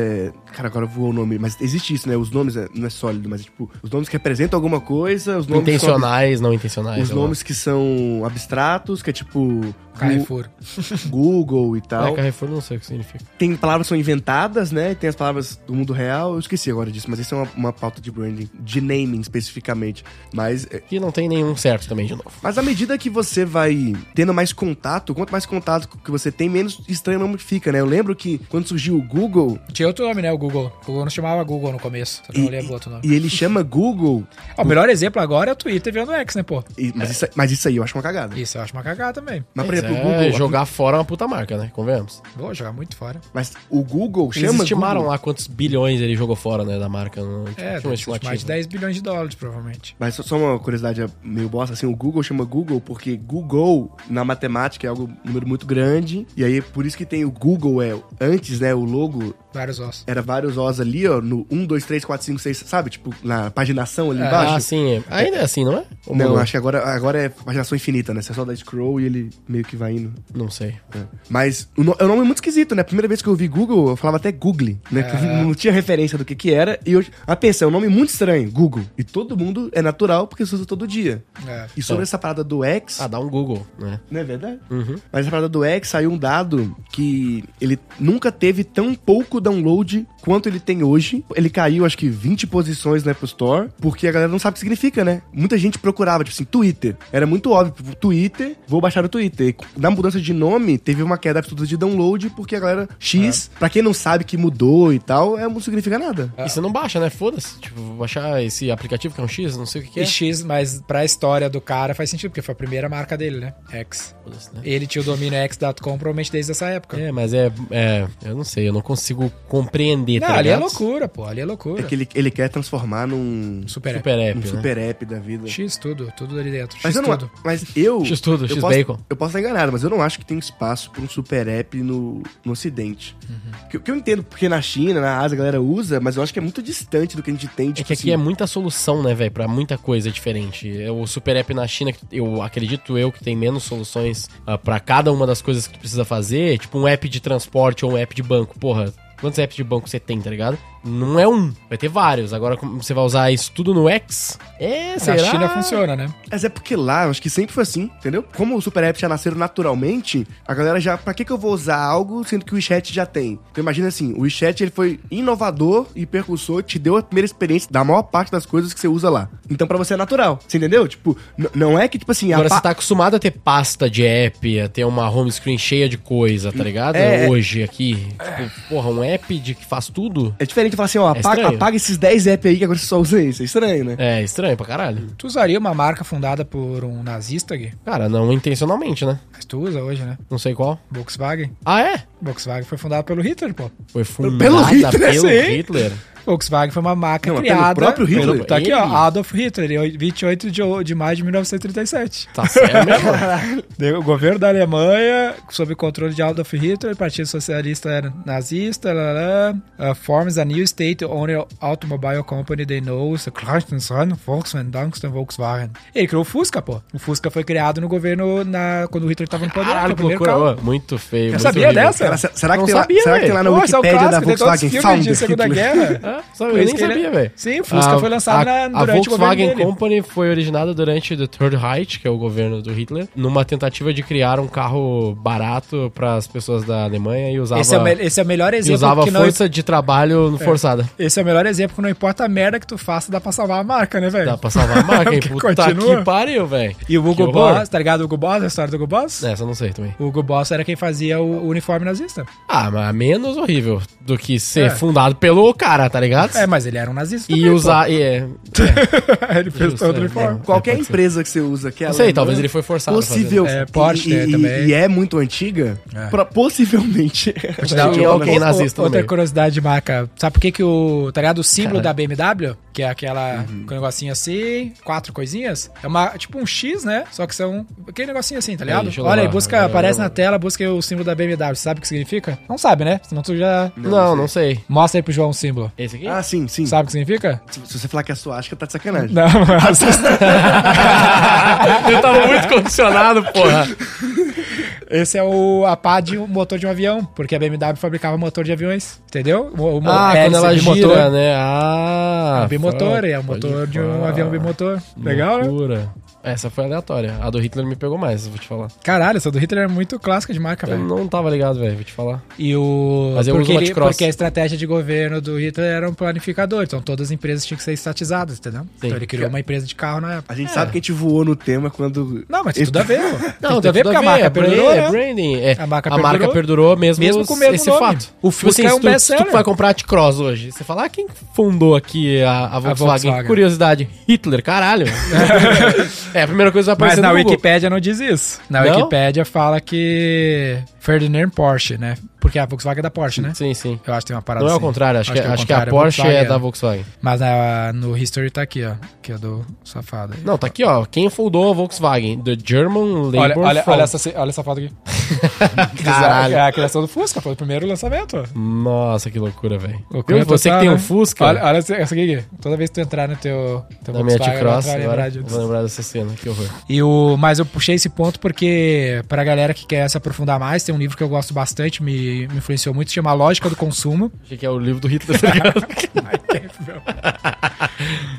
Speaker 4: Cara, agora voou o nome, mas existe isso, né? Os nomes é- não é sólido, mas é tipo, os nomes que representam alguma coisa, os nomes. que são ab-
Speaker 2: Intencionais, não intencionais.
Speaker 4: Os
Speaker 2: sei lá.
Speaker 4: nomes que são abstratos, que é tipo.
Speaker 3: Carrefour. (laughs)
Speaker 4: Google e tal.
Speaker 2: É, Carrefour não sei o que significa.
Speaker 4: Tem palavras que são inventadas, né? Tem as palavras do mundo real. Eu esqueci agora disso, mas isso é uma, uma pauta de branding, de naming especificamente. Mas, é,
Speaker 2: Que não tem nenhum certo também, de novo.
Speaker 4: mas à medida que você vai tendo mais contato, quanto mais contato que você tem, menos estranho o nome fica, né? Eu lembro que quando surgiu o Google,
Speaker 3: Tinha outro nome, né? O Google. O Google não chamava Google no começo. Só que eu não
Speaker 4: e,
Speaker 3: lembro outro nome.
Speaker 4: e ele chama Google,
Speaker 3: Ó, o melhor exemplo agora é o Twitter virando X, né, pô?
Speaker 4: e- mas, isso, mas isso aí eu acho uma cagada.
Speaker 3: Isso eu acho uma cagada também.
Speaker 4: Mas, por exemplo,
Speaker 2: é,
Speaker 4: o Google.
Speaker 2: jogar fora é uma puta marca, né? Convenhamos.
Speaker 3: Vou jogar muito fora.
Speaker 4: Mas o Google
Speaker 2: Eles
Speaker 4: chama
Speaker 2: estimaram
Speaker 4: Google.
Speaker 2: lá quantos bilhões ele jogou fora, né, da marca.
Speaker 3: É,
Speaker 2: uma
Speaker 3: deve ser
Speaker 2: estimativa.
Speaker 3: mais de 10 bilhões de dólares, provavelmente.
Speaker 4: Mas só- só uma curiosidade meio bosta, assim, o Google chama Google porque Google, na matemática, é algo um número muito grande. E aí, por isso que tem o Google, é antes, né, o logo
Speaker 3: Vários ossos.
Speaker 4: era vários Os ali, ó, no 1, 2, 3, 4, 5, 6, sabe? Tipo, na paginação ali
Speaker 3: É,
Speaker 4: embaixo.
Speaker 2: Ah, sim. Ainda é assim, não é? Ou
Speaker 4: Não, acho que agora, agora é paginação infinita, né? Você só dá scroll e ele meio que vai indo.
Speaker 2: Não sei.
Speaker 4: É. Mas o, no- é um nome muito esquisito, né? A primeira vez que eu vi Google, eu falava até Google, né? Que
Speaker 3: É.
Speaker 4: não tinha referência do que que era. E eu, ah, pensa, é um nome muito estranho, Google. E todo mundo é natural porque se usa todo dia.
Speaker 3: É.
Speaker 4: E sobre
Speaker 2: É.
Speaker 4: essa parada do X,
Speaker 2: Ah, dá um Google, né?
Speaker 4: não é verdade?
Speaker 2: Uhum.
Speaker 4: Mas essa parada do X saiu um dado que ele nunca teve tão pouco download quanto ele tem hoje. Ele caiu, acho que 20 posições na Apple Store, porque a galera não sabe o que significa, né? Muita gente procurava, tipo assim, Twitter. Era muito óbvio, tipo, Twitter, vou baixar o Twitter. E na mudança de nome, teve uma queda absurda de download, porque a galera X, pra quem não sabe que mudou e tal, é, não significa nada.
Speaker 2: E você não baixa, né? Foda-se. Tipo, vou baixar esse aplicativo que é um X, não sei o que, que é.
Speaker 3: E X, mas pra história do cara faz sentido, porque foi a primeira marca dele, né? X.
Speaker 2: Foda-se, né?
Speaker 3: Ele tinha o domínio x.com provavelmente desde essa época.
Speaker 2: É, mas é, é. Eu não sei, eu não consigo compreender,
Speaker 3: Não,
Speaker 2: tá
Speaker 3: ali é loucura, pô. Ali é loucura.
Speaker 4: É que ele, ele quer transformar num,
Speaker 3: Super,
Speaker 2: Super
Speaker 3: app.
Speaker 2: app,
Speaker 4: um
Speaker 2: né?
Speaker 4: super app da vida.
Speaker 3: X tudo, tudo ali dentro. X
Speaker 4: Mas eu, não,
Speaker 3: tudo.
Speaker 4: mas eu.
Speaker 2: X tudo,
Speaker 4: eu
Speaker 2: X
Speaker 4: posso,
Speaker 2: bacon.
Speaker 4: Eu posso estar enganado, mas eu não acho que tem espaço para um super app no, no Ocidente.
Speaker 2: Uhum.
Speaker 4: Que, que eu entendo porque na China, na Ásia, a galera usa, mas eu acho que é muito distante do que a gente tem.
Speaker 2: É
Speaker 4: Tipo
Speaker 2: que aqui
Speaker 4: assim,
Speaker 2: é muita solução, né, velho, pra muita coisa diferente. É O Super App na China, que eu acredito eu que tem menos soluções ah, pra cada uma das coisas que tu precisa fazer, tipo um app de transporte ou um app de banco. Porra, quantos apps de banco você tem, tá ligado? Não é um, vai ter vários. Agora como você vai usar isso tudo no X? É,
Speaker 3: Na
Speaker 2: será?
Speaker 3: China funciona, né?
Speaker 4: Mas é porque lá, acho que sempre foi assim, entendeu? Como os super apps já nasceram naturalmente, a galera já. Pra que, que eu vou usar algo sendo que o WeChat já tem? Então imagina assim: o WeChat ele foi inovador e percussor, te deu a primeira experiência da maior parte das coisas que você usa lá. Então pra você é natural, você entendeu? Tipo, não é que, tipo assim,
Speaker 2: Agora você tá acostumado a ter pasta de app, a ter uma home screen cheia de coisa, tá ligado?
Speaker 4: É, é.
Speaker 2: Hoje aqui. Tipo, porra, um app de que faz tudo.
Speaker 4: É diferente de falar assim, ó,
Speaker 2: É
Speaker 4: apaga, apaga esses 10 apps aí que agora você só usa isso. É estranho, né?
Speaker 2: É estranho pra caralho.
Speaker 3: Tu usaria uma marca fundada por um nazista, Gui?
Speaker 2: Cara, não intencionalmente, né?
Speaker 3: Mas tu usa hoje, né?
Speaker 2: Não sei qual.
Speaker 3: Volkswagen.
Speaker 2: Ah, é?
Speaker 3: Volkswagen foi fundada pelo Hitler, pô.
Speaker 2: Foi fundada
Speaker 4: Pelo Hitler,
Speaker 2: pelo
Speaker 3: sim.
Speaker 2: Hitler.
Speaker 3: Volkswagen foi uma marca
Speaker 4: Não, mas pelo
Speaker 3: criada...
Speaker 4: próprio Hitler?
Speaker 3: Pelo- Tá aqui, ó, Adolf Hitler, em 28 de, de maio de 1937.
Speaker 2: Tá certo (laughs) mesmo?
Speaker 3: O governo da Alemanha, sob o controle de Adolf Hitler, o Partido Socialista era nazista, lá, lá, lá, uh, forms a new state-owned automobile company they know, the Clarkson, Volkswagen, Danksten, Volkswagen. Ele criou o Fusca, pô. O Fusca foi criado no governo na, quando o Hitler tava no poder.
Speaker 2: Caralho, que loucura.
Speaker 3: carro.
Speaker 2: Muito feio.
Speaker 3: Eu
Speaker 2: muito
Speaker 3: sabia
Speaker 2: horrível.
Speaker 3: dessa?
Speaker 4: Cara, se- será, que
Speaker 2: Não
Speaker 4: tem lá,
Speaker 2: sabia,
Speaker 4: será que tem lá na
Speaker 3: Pô, esse é o
Speaker 4: Wikipédia da
Speaker 3: clássico, os
Speaker 4: Volkswagen Founder
Speaker 3: Segunda? Guerra. (laughs) Por
Speaker 2: eu
Speaker 3: isso
Speaker 2: nem
Speaker 3: ele-
Speaker 2: sabia, velho.
Speaker 3: Sim, o Fusca
Speaker 2: A-
Speaker 3: foi lançado
Speaker 2: a,
Speaker 3: na,
Speaker 2: a
Speaker 3: durante o
Speaker 2: Volkswagen. Company foi originada durante o Third Reich, que é o governo do Hitler, numa tentativa de criar um carro barato para as pessoas da Alemanha e usava,
Speaker 3: Esse é, o, esse é o melhor
Speaker 2: e
Speaker 3: exemplo
Speaker 2: usava
Speaker 3: que não
Speaker 2: força de trabalho forçada.
Speaker 3: Esse é o melhor exemplo que não importa a merda que tu faça, dá pra salvar a marca, né, velho?
Speaker 2: Dá pra salvar a marca, hein? (laughs) Puta
Speaker 3: continua.
Speaker 2: que pariu, velho.
Speaker 3: E o Hugo. Boss, tá ligado? O Hugo Boss, a história do Hugo Boss?
Speaker 2: Essa eu não sei também.
Speaker 3: O Hugo Boss era quem fazia o, o uniforme nazista.
Speaker 2: Ah, mas menos horrível do que ser
Speaker 3: É.
Speaker 2: fundado pelo cara, tá ligado?
Speaker 3: É, mas ele era um nazista.
Speaker 2: E
Speaker 3: também,
Speaker 2: usar. E é,
Speaker 3: pô. (laughs) ele fez
Speaker 2: Justo,
Speaker 3: todo o
Speaker 2: é,
Speaker 3: uniforme.
Speaker 2: é.
Speaker 4: Qualquer
Speaker 2: pode ser.
Speaker 4: empresa que você usa que é
Speaker 2: não sei,
Speaker 4: alemã,
Speaker 2: talvez ele foi forçado. a fazer.
Speaker 4: Possível.
Speaker 3: É, Porsche
Speaker 4: e, e-
Speaker 3: também.
Speaker 4: e é muito antiga.
Speaker 3: É.
Speaker 4: pra- possivelmente. (laughs)
Speaker 3: te dar o-
Speaker 2: alguém
Speaker 3: o-
Speaker 2: nazista
Speaker 3: Outra curiosidade de marca. Sabe por que que o, tá ligado? O símbolo
Speaker 2: Caralho.
Speaker 3: da BMW, que é aquela, com um negocinho assim, quatro coisinhas, é uma, tipo um X, né? Só que são aquele negocinho assim, tá ligado?
Speaker 2: eu
Speaker 3: Olha aí, busca,
Speaker 2: Eu-
Speaker 3: aparece
Speaker 2: eu-
Speaker 3: na tela, busca o símbolo da BMW. Você sabe o que significa? Não sabe, né? Senão tu já...
Speaker 2: Não, não sei.
Speaker 3: Mostra aí pro João o símbolo.
Speaker 2: Esse aqui?
Speaker 4: Ah, sim, sim.
Speaker 3: Sabe o que significa?
Speaker 4: Se, se você falar que é sua, acho que tá de sacanagem.
Speaker 3: Não, (laughs) (laughs)
Speaker 2: Ele tava muito condicionado, porra. (laughs)
Speaker 3: esse é o, a pá de um motor de um avião, porque a BMW fabricava motor de aviões, entendeu? O, o
Speaker 2: Ah, quando ela
Speaker 3: bimotor.
Speaker 2: gira, né? Ah.
Speaker 3: É um bimotor, é o
Speaker 2: pode
Speaker 3: motor de um avião bimotor. Legal, né?
Speaker 2: Essa foi aleatória. A do Hitler me pegou mais, vou te falar.
Speaker 3: Caralho, essa do Hitler é muito clássica de marca,
Speaker 2: Eu
Speaker 3: velho.
Speaker 2: não tava ligado, velho, vou te falar.
Speaker 3: E o.
Speaker 2: Mas eu
Speaker 3: porque,
Speaker 2: uso
Speaker 3: ele- porque a estratégia de governo do Hitler era um planificador, então todas as empresas tinham que ser estatizadas, entendeu? Então ele criou uma empresa de carro na época.
Speaker 4: A gente sabe que a gente voou no tema quando.
Speaker 3: Não, mas tem tudo a ver, pô. Tem
Speaker 2: Não,
Speaker 3: tudo a ver porque a marca
Speaker 2: é
Speaker 3: perdurou,
Speaker 2: brand- é
Speaker 3: né?
Speaker 2: branding. É,
Speaker 3: A marca
Speaker 2: a marca
Speaker 3: perdurou.
Speaker 2: perdurou mesmo,
Speaker 3: Mesmo com mesmo
Speaker 2: esse
Speaker 3: nome.
Speaker 2: fato.
Speaker 3: O
Speaker 2: Tipo
Speaker 3: Fusca é um
Speaker 2: se tu- tu vai comprar de cross hoje, você fala, ah, quem fundou aqui a, a Volkswagen?
Speaker 3: Volkswagen.
Speaker 2: Curiosidade. Hitler, caralho. (laughs) é, a primeira coisa que
Speaker 3: Mas na. Wikipédia não diz isso. Na
Speaker 2: Não?
Speaker 3: Wikipédia fala que Ferdinand Porsche, né? Porque a Volkswagen é da Porsche, né?
Speaker 2: Sim, sim.
Speaker 3: Eu acho que tem uma parada
Speaker 2: Não é o
Speaker 3: assim.
Speaker 2: contrário, acho, que,
Speaker 3: é o
Speaker 2: acho que a
Speaker 3: contrário,
Speaker 2: Porsche é
Speaker 3: Volkswagen,
Speaker 2: da Volkswagen.
Speaker 3: Mas na- no History tá aqui, ó. Que é do safado. aí.
Speaker 2: Não, tá aqui, ó. Quem fundou a Volkswagen? The German Labor
Speaker 3: Olha, olha,
Speaker 2: Front.
Speaker 3: olha, essa, olha essa foto aqui. (laughs)
Speaker 2: Caralho.
Speaker 3: É a criação do Fusca, foi o primeiro lançamento. ó.
Speaker 2: Nossa, que loucura, velho.
Speaker 3: Loucura?
Speaker 2: Você
Speaker 3: total,
Speaker 2: que tem um
Speaker 3: né?
Speaker 2: Fusca
Speaker 3: Olha, olha essa essa aqui, Gui. Toda vez que tu entrar no teu, teu
Speaker 2: da minha T-Cross,
Speaker 3: vai
Speaker 2: agora,
Speaker 3: disso.
Speaker 2: vou lembrar dessa cena, que horror.
Speaker 3: E o, mas eu puxei esse ponto porque, pra galera que quer se aprofundar mais, tem um livro que eu gosto bastante, me, me influenciou muito, se chama A Lógica do Consumo.
Speaker 2: Achei que é o livro do Hitler, tá ligado? (laughs)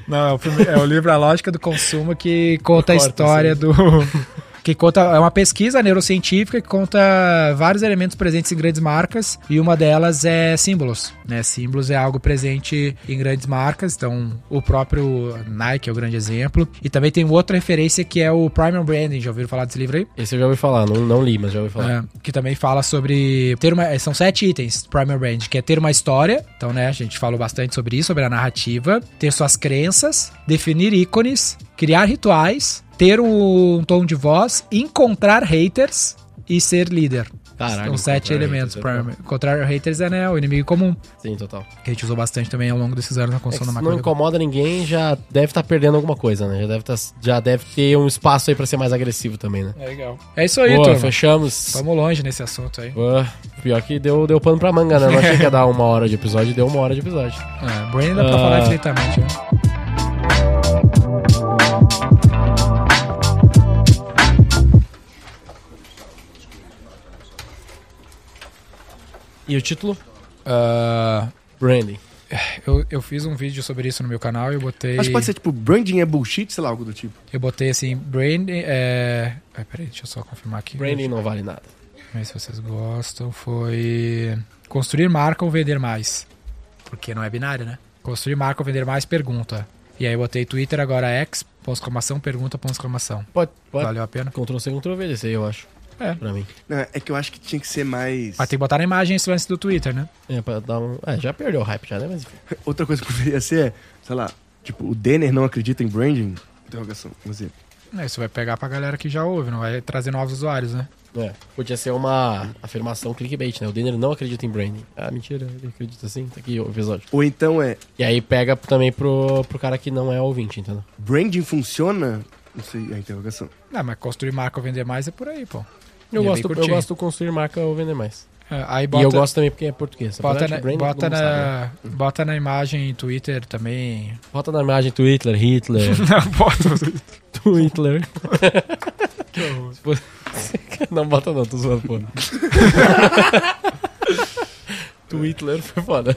Speaker 3: Não, é o, é o livro A Lógica do Consumo que conta a história do. (laughs) Que conta, é uma pesquisa neurocientífica que conta vários elementos presentes em grandes marcas e uma delas é símbolos. Né? Símbolos é algo presente em grandes marcas, então o próprio Nike é o grande exemplo. E também tem outra referência que é o Primal Branding. Já ouviram falar desse livro aí?
Speaker 2: Esse eu já ouvi falar, não, não li, mas já ouvi falar.
Speaker 3: É, que também fala sobre ter uma, são sete itens do Primal Brand, que é ter uma história, então né, a gente falou bastante sobre isso, sobre a narrativa, ter suas crenças, definir ícones, criar rituais, ter um tom de voz, encontrar haters e ser líder.
Speaker 2: Caralho,
Speaker 3: São sete elementos.
Speaker 2: haters, é
Speaker 3: Primal. Encontrar haters é né, o inimigo comum,
Speaker 2: Sim, total.
Speaker 3: que a gente usou bastante também ao longo desses anos na
Speaker 2: É
Speaker 3: construção
Speaker 2: se
Speaker 3: da
Speaker 2: não
Speaker 3: marca.
Speaker 2: incomoda ninguém, já deve estar perdendo alguma coisa, né? Já deve, tá, já deve ter um espaço aí pra ser mais agressivo também, né?
Speaker 3: É legal. É isso aí,
Speaker 2: Boa,
Speaker 3: turma.
Speaker 2: fechamos.
Speaker 3: Vamos longe nesse assunto aí.
Speaker 2: Boa. Pior que deu, deu pano pra manga, né? Não achei que ia dar uma hora de episódio, deu uma hora de episódio. (laughs)
Speaker 3: É, Brain dá pra
Speaker 2: Ah.
Speaker 3: falar infinitamente, né?
Speaker 2: E o título?
Speaker 3: Ah,
Speaker 2: Branding.
Speaker 3: eu, eu fiz um vídeo sobre isso no meu canal e eu botei.
Speaker 4: Acho que pode ser tipo branding é bullshit, sei lá, algo do tipo.
Speaker 3: Eu botei assim, branding. É... Ai, peraí, deixa eu só confirmar aqui.
Speaker 2: Branding não vale nada.
Speaker 3: Ver se vocês gostam. Foi. Construir marca ou vender mais? Porque não é binário, né? Construir marca ou vender mais? Pergunta. E aí eu botei Twitter agora X, ponto exclamação, pergunta, ponto exclamação.
Speaker 2: Pode, pode.
Speaker 3: Valeu a pena?
Speaker 2: Ctrl C, Ctrl V eu acho.
Speaker 3: É.
Speaker 2: pra mim.
Speaker 4: Não, é que eu acho que tinha que ser mais.
Speaker 3: Mas tem que botar na imagem esse lance do Twitter, né?
Speaker 2: É, pra dar um... É, já perdeu o hype já, né? Mas enfim. (laughs)
Speaker 4: Outra coisa que poderia ser é, sei lá, tipo, o Denner não acredita em branding? Interrogação. Dizer.
Speaker 3: É, Isso vai pegar pra galera que já ouve, não vai trazer novos usuários, né?
Speaker 2: É, podia ser uma afirmação clickbait, né? O Denner não acredita em branding. Ah, mentira, ele acredita sim. Tá aqui o episódio.
Speaker 4: Ou então é,
Speaker 2: E aí pega também pro, pro cara que não é ouvinte, entendeu?
Speaker 4: branding funciona? Não sei, a interrogação.
Speaker 3: Não, mas construir marca ou vender mais é por aí, pô.
Speaker 2: Eu
Speaker 3: E é
Speaker 2: gosto, eu gosto de construir marca ou vender mais.
Speaker 3: É, aí
Speaker 2: E
Speaker 3: bota,
Speaker 2: eu gosto também porque é português.
Speaker 3: bota, na, bota,
Speaker 2: sabe, né?
Speaker 3: na, bota na imagem Twitter também.
Speaker 2: Bota na imagem Twitter, Hitler, (laughs)
Speaker 3: Não, bota. (laughs)
Speaker 2: Twitter. (laughs) Não bota não, tô zoando, pô. Twitter foi foda.